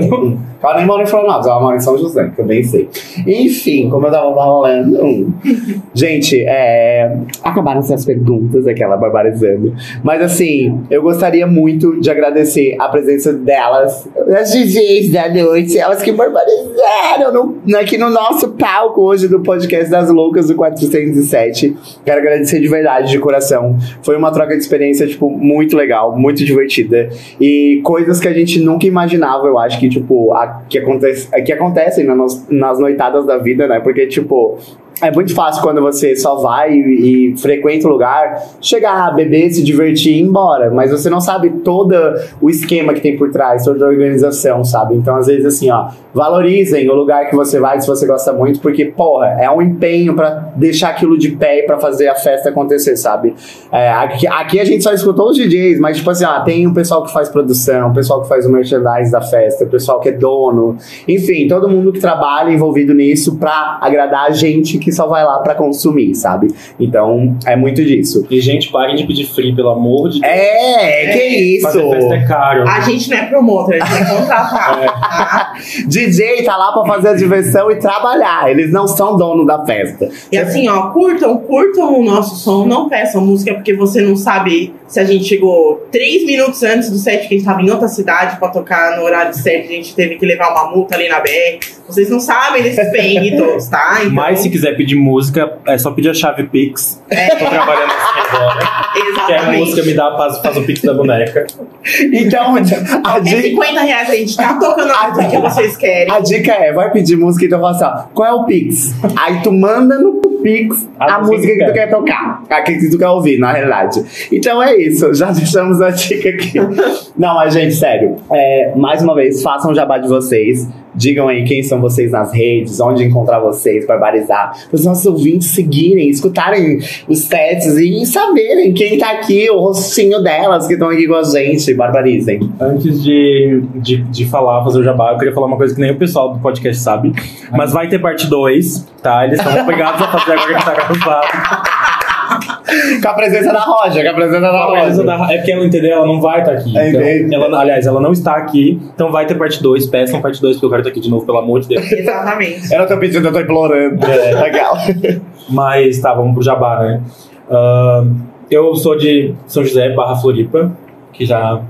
Ela nem mora em Florianópolis, ela mora em São José, que eu bem sei. Enfim, como eu tava falando. Gente, é... acabaram-se as perguntas, aquela barbarizando. Mas assim, eu gostaria muito de agradecer a presença delas, as DJs da noite, elas que barbarizaram no, aqui no nosso palco hoje do podcast das Loucas do 407. Quero agradecer de verdade, de coração. Foi uma troca de experiência, tipo, muito legal, muito divertida. E coisas que a gente nunca imaginava, eu acho que, tipo, a, que, acontece, que acontecem na nos- nas noitadas da vida, né? Porque, tipo, é muito fácil quando você só vai e, e frequenta o lugar, chegar, beber, se divertir e ir embora. Mas você não sabe todo o esquema que tem por trás, toda a organização, sabe? Então, às vezes, assim, ó, valorizem o lugar que você vai se você gosta muito, porque, porra, é um empenho pra deixar aquilo de pé e pra fazer a festa acontecer, sabe? É, aqui, aqui a gente só escutou os DJs, mas, tipo assim, ó, tem o pessoal que faz produção, o pessoal que faz o merchandise da festa, o pessoal que é dono, enfim, todo mundo que trabalha envolvido nisso pra agradar a gente que só vai lá pra consumir, sabe? Então, é muito disso. E, gente, parem de pedir free, pelo amor de Deus. É, que isso! Fazer festa é caro. A gente não é promotor, a gente é contratar. É. tá? DJ tá lá pra fazer a diversão e trabalhar. Eles não são dono da festa. E assim, ó, curtam, curtam o nosso som, não peçam música porque você não sabe se a gente chegou três minutos antes do set, que a gente tava em outra cidade pra tocar no horário certo, a gente teve que levar uma multa ali na BR. Vocês não sabem desses perrengues todos, tá? Então, Mas se quiser pedir música, é só pedir a chave Pix. Tô trabalhando assim agora. Que a exatamente. música me dá faz, faz o Pix da boneca. Então, a É dica, 50 reais, a gente tá tocando a música que vocês querem. a dica é: vai pedir música e tu fala assim, ó, qual é o Pix? Aí tu manda no Pix a, A música que tu que quer tocar. A que tu quer ouvir, na realidade. Então é isso, já deixamos a dica aqui. Não, mas gente, sério. é, mais uma vez, façam o jabá de vocês. Digam aí quem são vocês nas redes, onde encontrar vocês, barbarizar. Para os nossos ouvintes seguirem, escutarem os sets e saberem quem tá aqui, o rostinho delas que estão aqui com a gente. Barbarizem. Antes de, de, de falar, fazer o jabá, eu queria falar uma coisa que nem o pessoal do podcast sabe. Mas vai ter parte 2, tá? Eles estão obrigados a fazer agora que tá. Com a presença da Roja, com a presença da Roja. da- É porque ela entendeu, ela não vai estar aqui. É, Então, entendi. ela, aliás, ela não está aqui, então vai ter parte 2. Peçam parte 2, porque eu quero estar aqui de novo, pelo amor de Deus. Exatamente. Eu não tô pedindo, eu tô implorando. É. Legal. Mas tá, vamos pro jabá, né? Ahn, eu sou de São José barra Floripa, que já,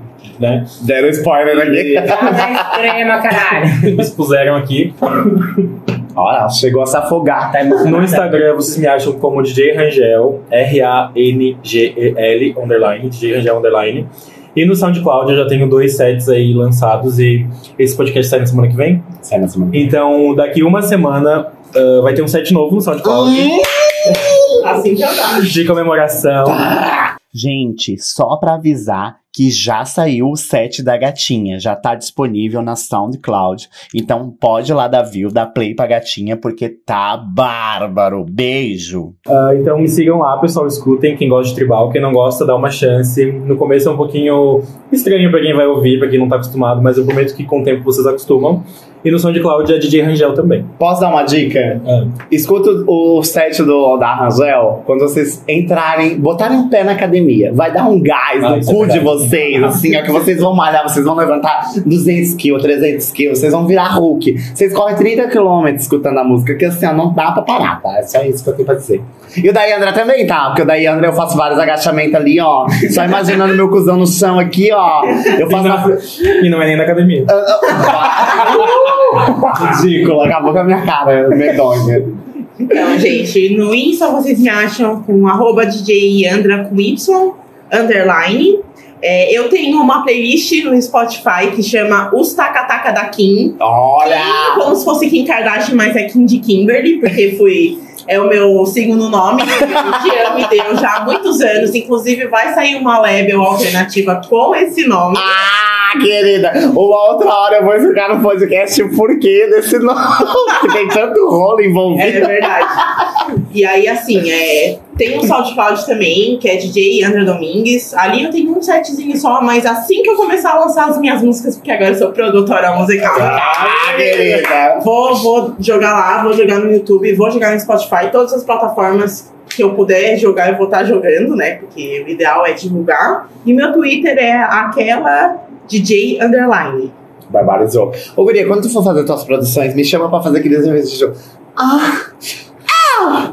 né, Deram spoiler aqui. Casa extrema, caralho. me expuseram aqui. Olha, chegou a se afogar. Tá. No Instagram vocês me acham como DJ Rangel, R-A-N-G-E-L, underline, DJ Rangel, underline. E no SoundCloud eu já tenho dois sets aí lançados e esse podcast sai na semana que vem. Sai na semana. Então, daqui uma semana ah, vai ter um set novo no SoundCloud Assim que eu de comemoração. Gente, só pra avisar que já saiu o set da gatinha, já tá disponível na SoundCloud. Então pode ir lá dar view, dar play pra gatinha, porque tá bárbaro. Beijo. Ah, então me sigam lá, pessoal, escutem. Quem gosta de tribal, quem não gosta, dá uma chance. No começo é um pouquinho estranho pra quem vai ouvir, pra quem não tá acostumado, mas eu prometo que com o tempo vocês acostumam. E no SoundCloud é DJ Rangel também. Posso dar uma dica? Ah. Escuta o set do da Rangel quando vocês entrarem, botarem o pé na academia. Vai dar um gás Ah, no é cu de verdade. Vocês, assim, ó, que vocês vão malhar, vocês vão levantar 200 quilos, 300 quilos, vocês vão virar Hulk. Vocês correm 30 quilômetros escutando a música, que assim, ó, não dá pra parar, tá? É só isso que eu tenho pra dizer. E o da Yandra também, tá? Porque o da Yandra eu faço vários agachamentos ali, ó. Só imaginando meu cuzão no chão aqui, ó. Eu E faço não, uma... e não é nem na academia. Ridículo, acabou com a minha cara, medonha. Então, gente, no Insta vocês me acham com arroba DJ Andra com Y, underline. É, eu tenho uma playlist no Spotify que chama Os Takataka da Kim. Olha! Como se fosse Kim Kardashian, mas é Kim de Kimberly, porque fui. É o meu segundo nome, que Jean me deu já há muitos anos. Inclusive, vai sair uma label alternativa com esse nome. Ah, querida, uma outra hora eu vou explicar no podcast o porquê desse nome, que tem tanto rolo É envolvido. verdade. E aí, assim, é, tem um SoundCloud também, que é DJ André Domingues. Ali eu tenho um setzinho só, mas assim que eu começar a lançar as minhas músicas, porque agora eu sou produtora musical. Ah, querida. Vou, vou jogar lá, vou jogar no YouTube, vou jogar no Spotify, todas as plataformas que eu puder jogar, eu vou estar jogando, né? Porque o ideal é divulgar. E meu Twitter é aquela DJ Underline. Barbarizou. Ô, Guria, quando tu for fazer tuas produções, me chama pra fazer aqueles eventos de jogo. Ah! Ah! ah.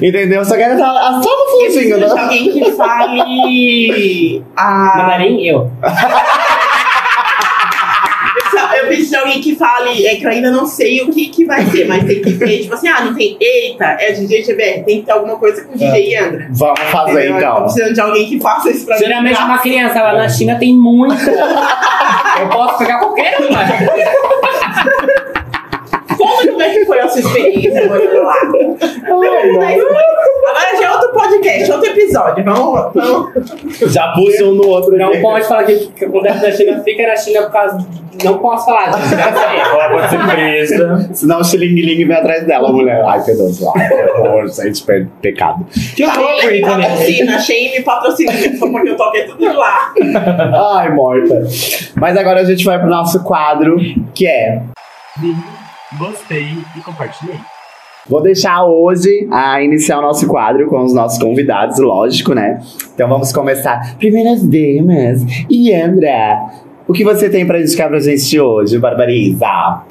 Entendeu? Só quero estar só no de né? alguém que fale a Mandarim, eu. Eu preciso de alguém que fale, é que eu ainda não sei o que, que vai ser, mas tem que ter, tipo assim, ah, não tem eita, é DJ GBR, tem que ter alguma coisa com DJ Andra. Vamos fazer Entendeu? Eu tô então. precisando de alguém que faça isso pra mim. Geralmente uma criança lá na China tem muita. Eu posso pegar qualquer uma. Como é que foi a sua experiência morando lá. Agora já é outro podcast, outro episódio. Vamos, vamos. Já pus um no outro. Não pode falar que, que acontece na China, fica na China por causa. Não posso falar, já sei. Ela pode ser presa. Senão o xiling-ling vem atrás dela, mulher. Ai, meu Deus. Ai, que horror, gente, pe- pecado. Que horror, Shane Britney. patrocina, Shane me patrocina, porque eu toquei tudo lá. Ai, morta. Mas agora a gente vai pro nosso quadro, que é Gostei e compartilhei. Vou deixar hoje a iniciar o nosso quadro com os nossos convidados, lógico, né? Então vamos começar. Primeiras damas. E Andra, o que você tem pra indicar pra gente hoje, Barbariza?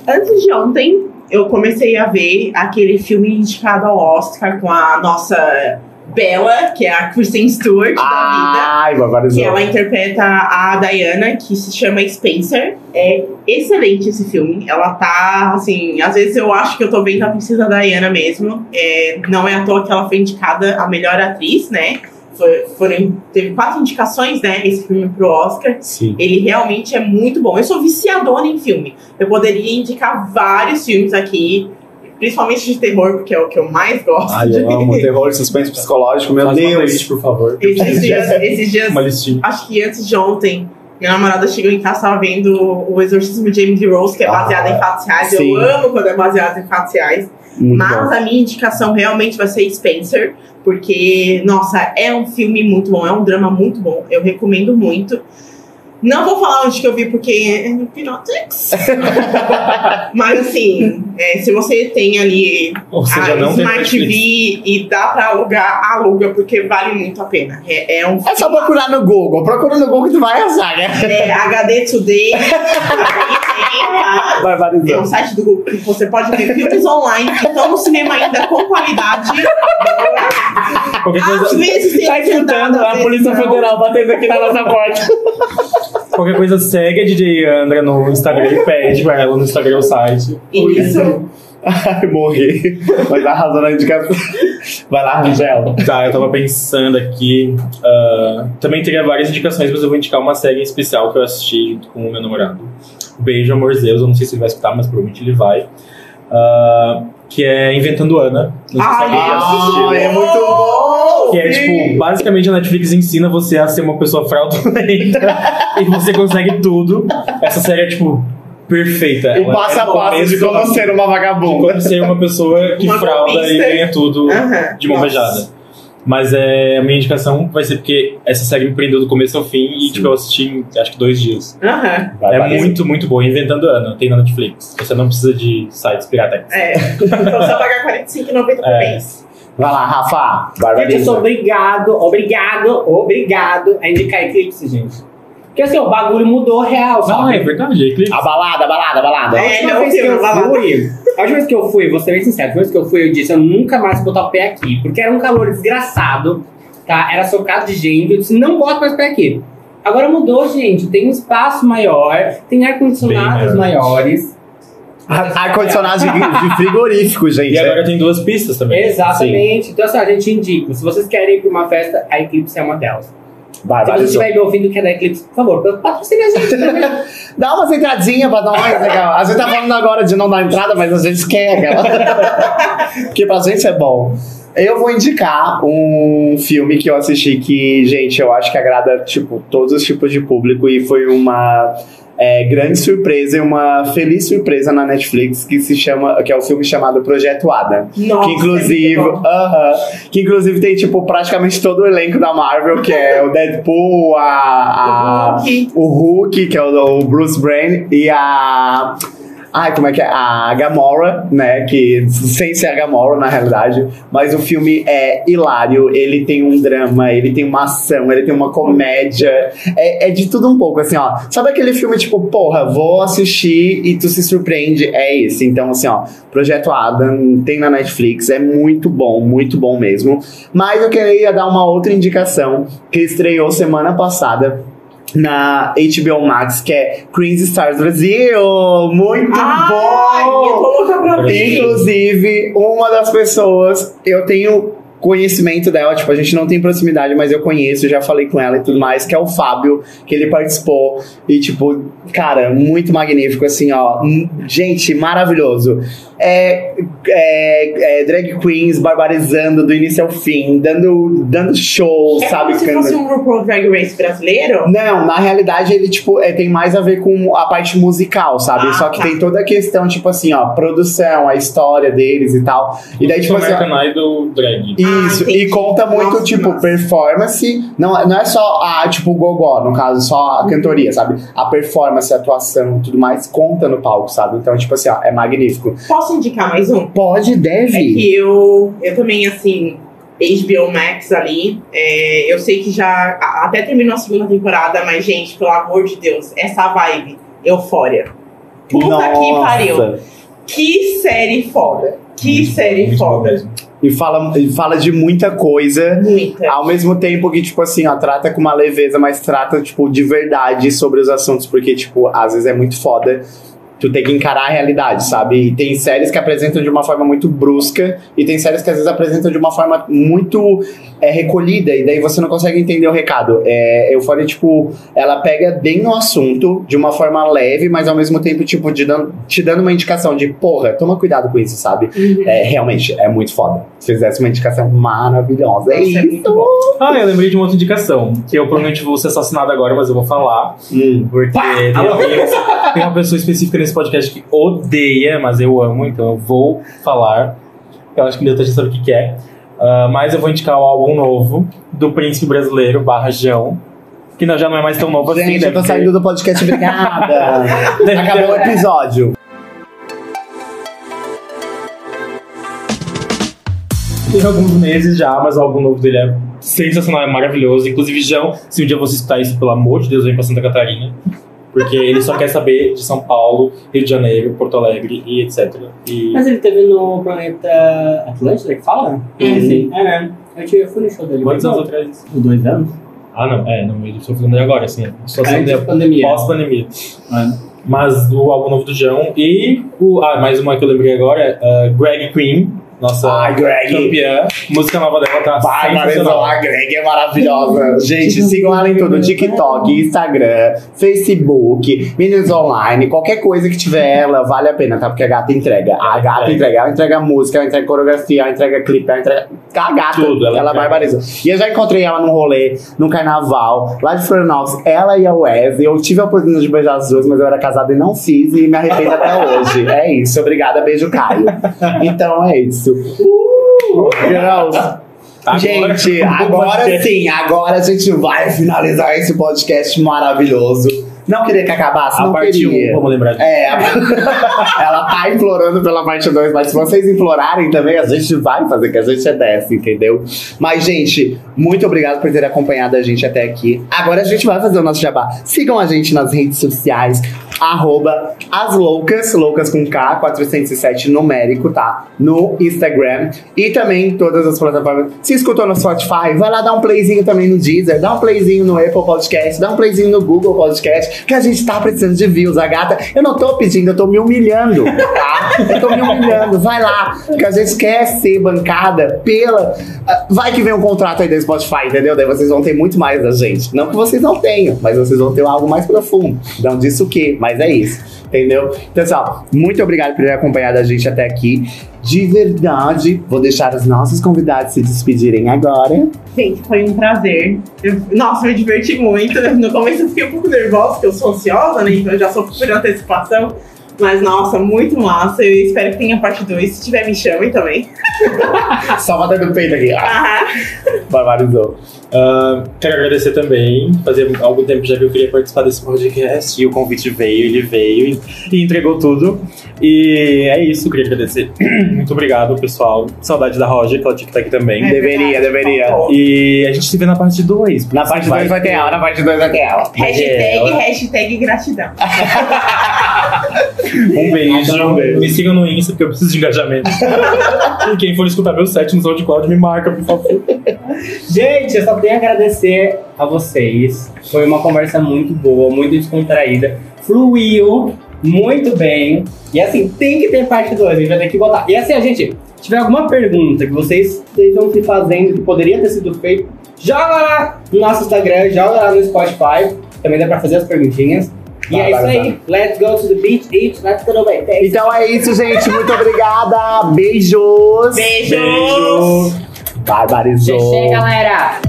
Antes de ontem, eu comecei a ver aquele filme indicado ao Oscar com a nossa Bella, que é a Kristen Stewart da vida. Ai, Que ela interpreta a Diana, que se chama Spencer. É excelente esse filme. Ela tá, assim, às vezes eu acho que eu tô vendo a princesa Diana mesmo. É, não é à toa que ela foi indicada a melhor atriz, né? Foi, foram, teve quatro indicações, né? Esse filme pro Oscar. Sim. Ele realmente é muito bom. Eu sou viciadora em filme. Eu poderia indicar vários filmes aqui, principalmente de terror, porque é o que eu mais gosto. Ai, de eu amo terror e suspense psicológico, meu Faz uma Deus. playlist, por favor. Esses dias, esses dias Uma listinha. acho que antes de ontem, minha namorada chegou em casa tava vendo o Exorcismo de Emily Rose, que é baseado Ah, em fatos reais. sim. Eu amo quando é baseado em fatos reais. Muito Mas bom. a minha indicação realmente vai ser Spencer, porque, nossa, é um filme muito bom, é um drama muito bom. Eu recomendo muito. Não vou falar onde que eu vi, porque é no. Mas assim, é, se você tem ali Ou seja, a não Smart. TV e dá pra alugar, aluga, porque vale muito a pena. É, é um É só procurar no Google. Procura no Google que tu vai achar, né? é, HD Today. Tá? É um site do Google que você pode ver filmes online que estão no cinema ainda com qualidade. Qualquer Às vezes tem Tá escutando a Polícia não. Federal batendo aqui na nossa porta. qualquer coisa segue a DJ Andra no Instagram e pede pra ela no Instagram o site. Isso. Ai, morri. Mas arrasou na indicação. Vai lá, Rangel. Tá, eu tava pensando aqui. ah, também teria várias indicações, mas eu vou indicar uma série em especial que eu assisti junto com o meu namorado. Beijo, Amor Zeus. Eu não sei se ele vai escutar, mas provavelmente ele vai. Ah, que é Inventando Ana. Não sei se Ai, assistiu. Ah, é muito bom! Que é tipo, basicamente a Netflix ensina você a ser uma pessoa fraudulenta e você consegue tudo. Essa série é tipo perfeita. O Ela passo é a passo de como ser uma de vagabunda. como ser uma pessoa que Uma frauda e ganha tudo Aham. de mão beijada. Mas é, a minha indicação vai ser porque essa série me prendeu do começo ao fim e Sim. tipo, eu assisti em acho que dois dias. Vai, é vai. muito, muito boa. Inventando Ana, tem na Netflix. Você não precisa de sites piratas. É. Então só pagar R$ 45,90 por É. mês. Vai lá, Rafa. Gente, eu sou obrigado, obrigado, obrigado a indicar Eclipse, gente. Porque assim, o bagulho mudou real, sabe? é verdade, Eclipse. A balada, a balada, a balada. A É, última não, vez que eu fui, a última vez que eu fui, vou ser bem sincero, a última vez que eu fui, eu disse, eu nunca mais vou botar o pé aqui, porque era um calor desgraçado, tá? Era socado de gente, eu disse, não boto mais o pé aqui. Agora mudou, gente, tem um espaço maior, tem ar-condicionados maiores. Ar-condicionado de, frigorífico, gente. E agora tem duas pistas também. Exatamente. Então, assim, a gente indica. Se vocês querem ir pra uma festa, a Eclipse é uma delas. Vai, Se você vai, estiver me ouvindo que é da Eclipse, por favor, patrocine a gente. né? Dá umas entradinhas pra nós, legal. A gente tá falando agora de não dar entrada, mas a gente quer aquela. Porque pra gente é bom. Eu vou indicar um filme que eu assisti que, gente, eu acho que agrada, tipo, todos os tipos de público e foi uma é, grande surpresa e uma feliz surpresa na Netflix que se chama, que é o filme chamado Projeto Ada. Nossa, que inclusive, é muito bom. aham, que inclusive tem tipo praticamente todo o elenco da Marvel, que é o Deadpool, a, a- O Hulk. o Hulk, que é o, o Bruce Brain, e a. Ai, como é que é? A Gamora, né? Que sem ser a Gamora, na realidade. Mas o filme é hilário. Ele tem um drama, ele tem uma ação, ele tem uma comédia. É, é de tudo um pouco, assim, ó. Sabe aquele filme tipo, porra, vou assistir e tu se surpreende? É esse. Então, assim, ó. Projeto Adam tem na Netflix. É muito bom, muito bom mesmo. Mas eu queria dar uma outra indicação que estreou semana passada na HBO Max, que é Crazy Stars Brasil. Muito Ai, bom! Inclusive, uma das pessoas, eu tenho conhecimento dela, tipo, a gente não tem proximidade, mas eu conheço, já falei com ela e tudo mais, que é o Fábio, que ele participou. E, tipo, cara, muito magnífico, assim, ó. Gente, maravilhoso. É, é, é drag queens barbarizando do início ao fim, dando, dando show, É sabe? como se fosse um RuPaul Drag Race brasileiro? não, na realidade ele, tipo, é, tem mais a ver com a parte musical, sabe? Ah, Só que tá. tem toda a questão, tipo assim, ó, produção, a história deles e tal. E daí, tipo o assim, Idol drag. isso, Ah, e conta muito, Nossa, tipo, massa. performance. Não, não é só a, tipo, o gogó, no caso, só a cantoria, sabe? A performance, a atuação tudo mais, conta no palco, sabe? Então, tipo assim, ó, é magnífico. Posso indicar mais um? Pode, É deve. que eu, eu também, assim, HBO Max ali, é, eu sei que já até terminou a segunda temporada, mas, gente, pelo amor de Deus, essa vibe, eufória. Puta que pariu. Que série foda. Que série Muito foda. E fala, e fala de muita coisa. Muita. Ao mesmo tempo que, tipo assim, ó, trata com uma leveza, mas trata, tipo, de verdade sobre os assuntos, porque, tipo, às vezes é muito foda tu ter que encarar a realidade, sabe? E tem séries que apresentam de uma forma muito brusca, e tem séries que às vezes apresentam de uma forma muito é, recolhida, e daí você não consegue entender o recado. É, Euphoria, tipo, ela pega bem no assunto, de uma forma leve, mas ao mesmo tempo, tipo, de dando, te dando uma indicação de, porra, toma cuidado com isso, sabe? Uhum. É, realmente, é muito foda. Se fizesse uma indicação maravilhosa. É é isso. Ah, eu lembrei de uma outra indicação, que eu provavelmente vou ser assassinado agora, mas eu vou falar. Hum. Porque tem, tem- tem uma pessoa específica nesse podcast que odeia, mas eu amo, então eu vou falar. Eu acho que muita gente sabe o que, que é. Ah, mas eu vou indicar o álbum novo do Príncipe Brasileiro, barra Jão. Que não, já não é mais tão novo assim, Gente, eu deve tô ter- saindo do podcast, obrigada. Acabou o episódio. Tem alguns meses já, mas o álbum novo dele é sensacional, é maravilhoso. Inclusive, Jão, se um dia você escutar isso, pelo amor de Deus, vem pra Santa Catarina. Porque ele só quer saber de São Paulo, Rio de Janeiro, Porto Alegre e etc. E Mas ele teve no planeta Atlântida, que fala? Uhum. Sim. É, né? Eu, tive- eu fui no show dele. quantos anos atrás? Dois anos? Ah, não, é, não, ele só falando agora, assim. Só sendo da pandemia. pós-pandemia. É. Mas o álbum novo do João e o. Ah, mais uma que eu lembrei agora, é uh, Greg Queen, nossa Ai, Greg. campeã. Música nova dela tá sensacional. a Greg é maravilhosa. Gente, sigam ela em tudo: TikTok, Instagram, Facebook, Meninos Online, qualquer coisa que tiver ela, vale a pena, tá? Porque a gata entrega. A gata entrega. Ela entrega música, ela entrega coreografia, ela entrega clipe, ela entrega. A gata, Tudo, ela ela, barbariza. E eu já encontrei ela num rolê, num carnaval, lá de Florianópolis, ela e a Wes. Eu tive a oportunidade de beijar as duas, mas eu era casada e não fiz, e me arrependo até hoje. É isso. Obrigada, beijo, Caio. Então é isso. Girls, Agora- Gente, agora sim, agora a gente vai finalizar esse podcast maravilhoso. Não queria que acabasse, A não parte queria. 1, vamos lembrar disso. É, a- ela tá implorando pela parte 2, mas se vocês implorarem também, a gente vai fazer, que a gente é dessa, entendeu? Mas, gente, muito obrigado por ter acompanhado a gente até aqui. Agora a gente vai fazer o nosso jabá. Sigam a gente nas redes sociais, arroba as loucas, loucas com K, 407 numérico, tá? No Instagram e também todas as plataformas. Se escutou no Spotify, vai lá dar um playzinho também no Deezer, dá um playzinho no Apple Podcast, dá um playzinho no Google Podcast, que a gente tá precisando de views. A gata, eu não tô pedindo, eu tô me humilhando, tá? Eu tô me humilhando. Vai lá, que a gente quer ser bancada pela. ah, Vai que vem um contrato aí da Spotify, entendeu? Daí vocês vão ter muito mais da gente. Não que vocês não tenham, mas vocês vão ter algo mais profundo. Não disse o quê, mas é isso. Entendeu? Pessoal, muito obrigado por ter acompanhado a gente até aqui. De verdade, vou deixar os nossos convidados se despedirem agora. Gente, foi um prazer. Eu- nossa, me diverti muito. No começo eu fiquei um pouco nervosa, porque eu sou ansiosa, né? Então eu já sou por antecipação. Mas, nossa, muito massa. Eu espero que tenha parte 2. Se tiver, me chamem também. Só batendo no peito aqui. Ah, barbarizou. Ah, quero agradecer também. Fazia algum tempo já que eu queria participar desse podcast e o convite veio, ele veio e, e entregou tudo. E é isso, queria agradecer. Muito obrigado, pessoal. Saudade da Roger, que ela tinha que estar aqui também. É Deveria, verdade, deveria. faltou. E a gente se vê na parte 2. Na parte 2 vai ter ela, na parte 2 vai ter ela. Hashtag, hashtag gratidão. Um beijo. Um beijo. Me sigam no Insta, porque eu preciso de engajamento. e quem for escutar meu set no SoundCloud, me marca, por favor. Gente, eu só tenho a agradecer a vocês. Foi uma conversa muito boa, muito descontraída. Fluiu muito bem. E assim, tem que ter parte 2, a gente vai ter que botar. E assim, a gente, se tiver alguma pergunta que vocês estejam se fazendo que poderia ter sido feito, joga lá no nosso Instagram, joga lá no Spotify. Também dá pra fazer as perguntinhas. E é isso aí. Let's go to the beach, eat, let's go to the beach. Então é isso, gente. Muito obrigada. Beijos. Beijos! Beijo. Barbarizou. Xexé, galera!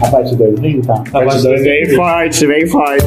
A parte 2 vem, tá? A parte dois vem vem. forte, vem forte.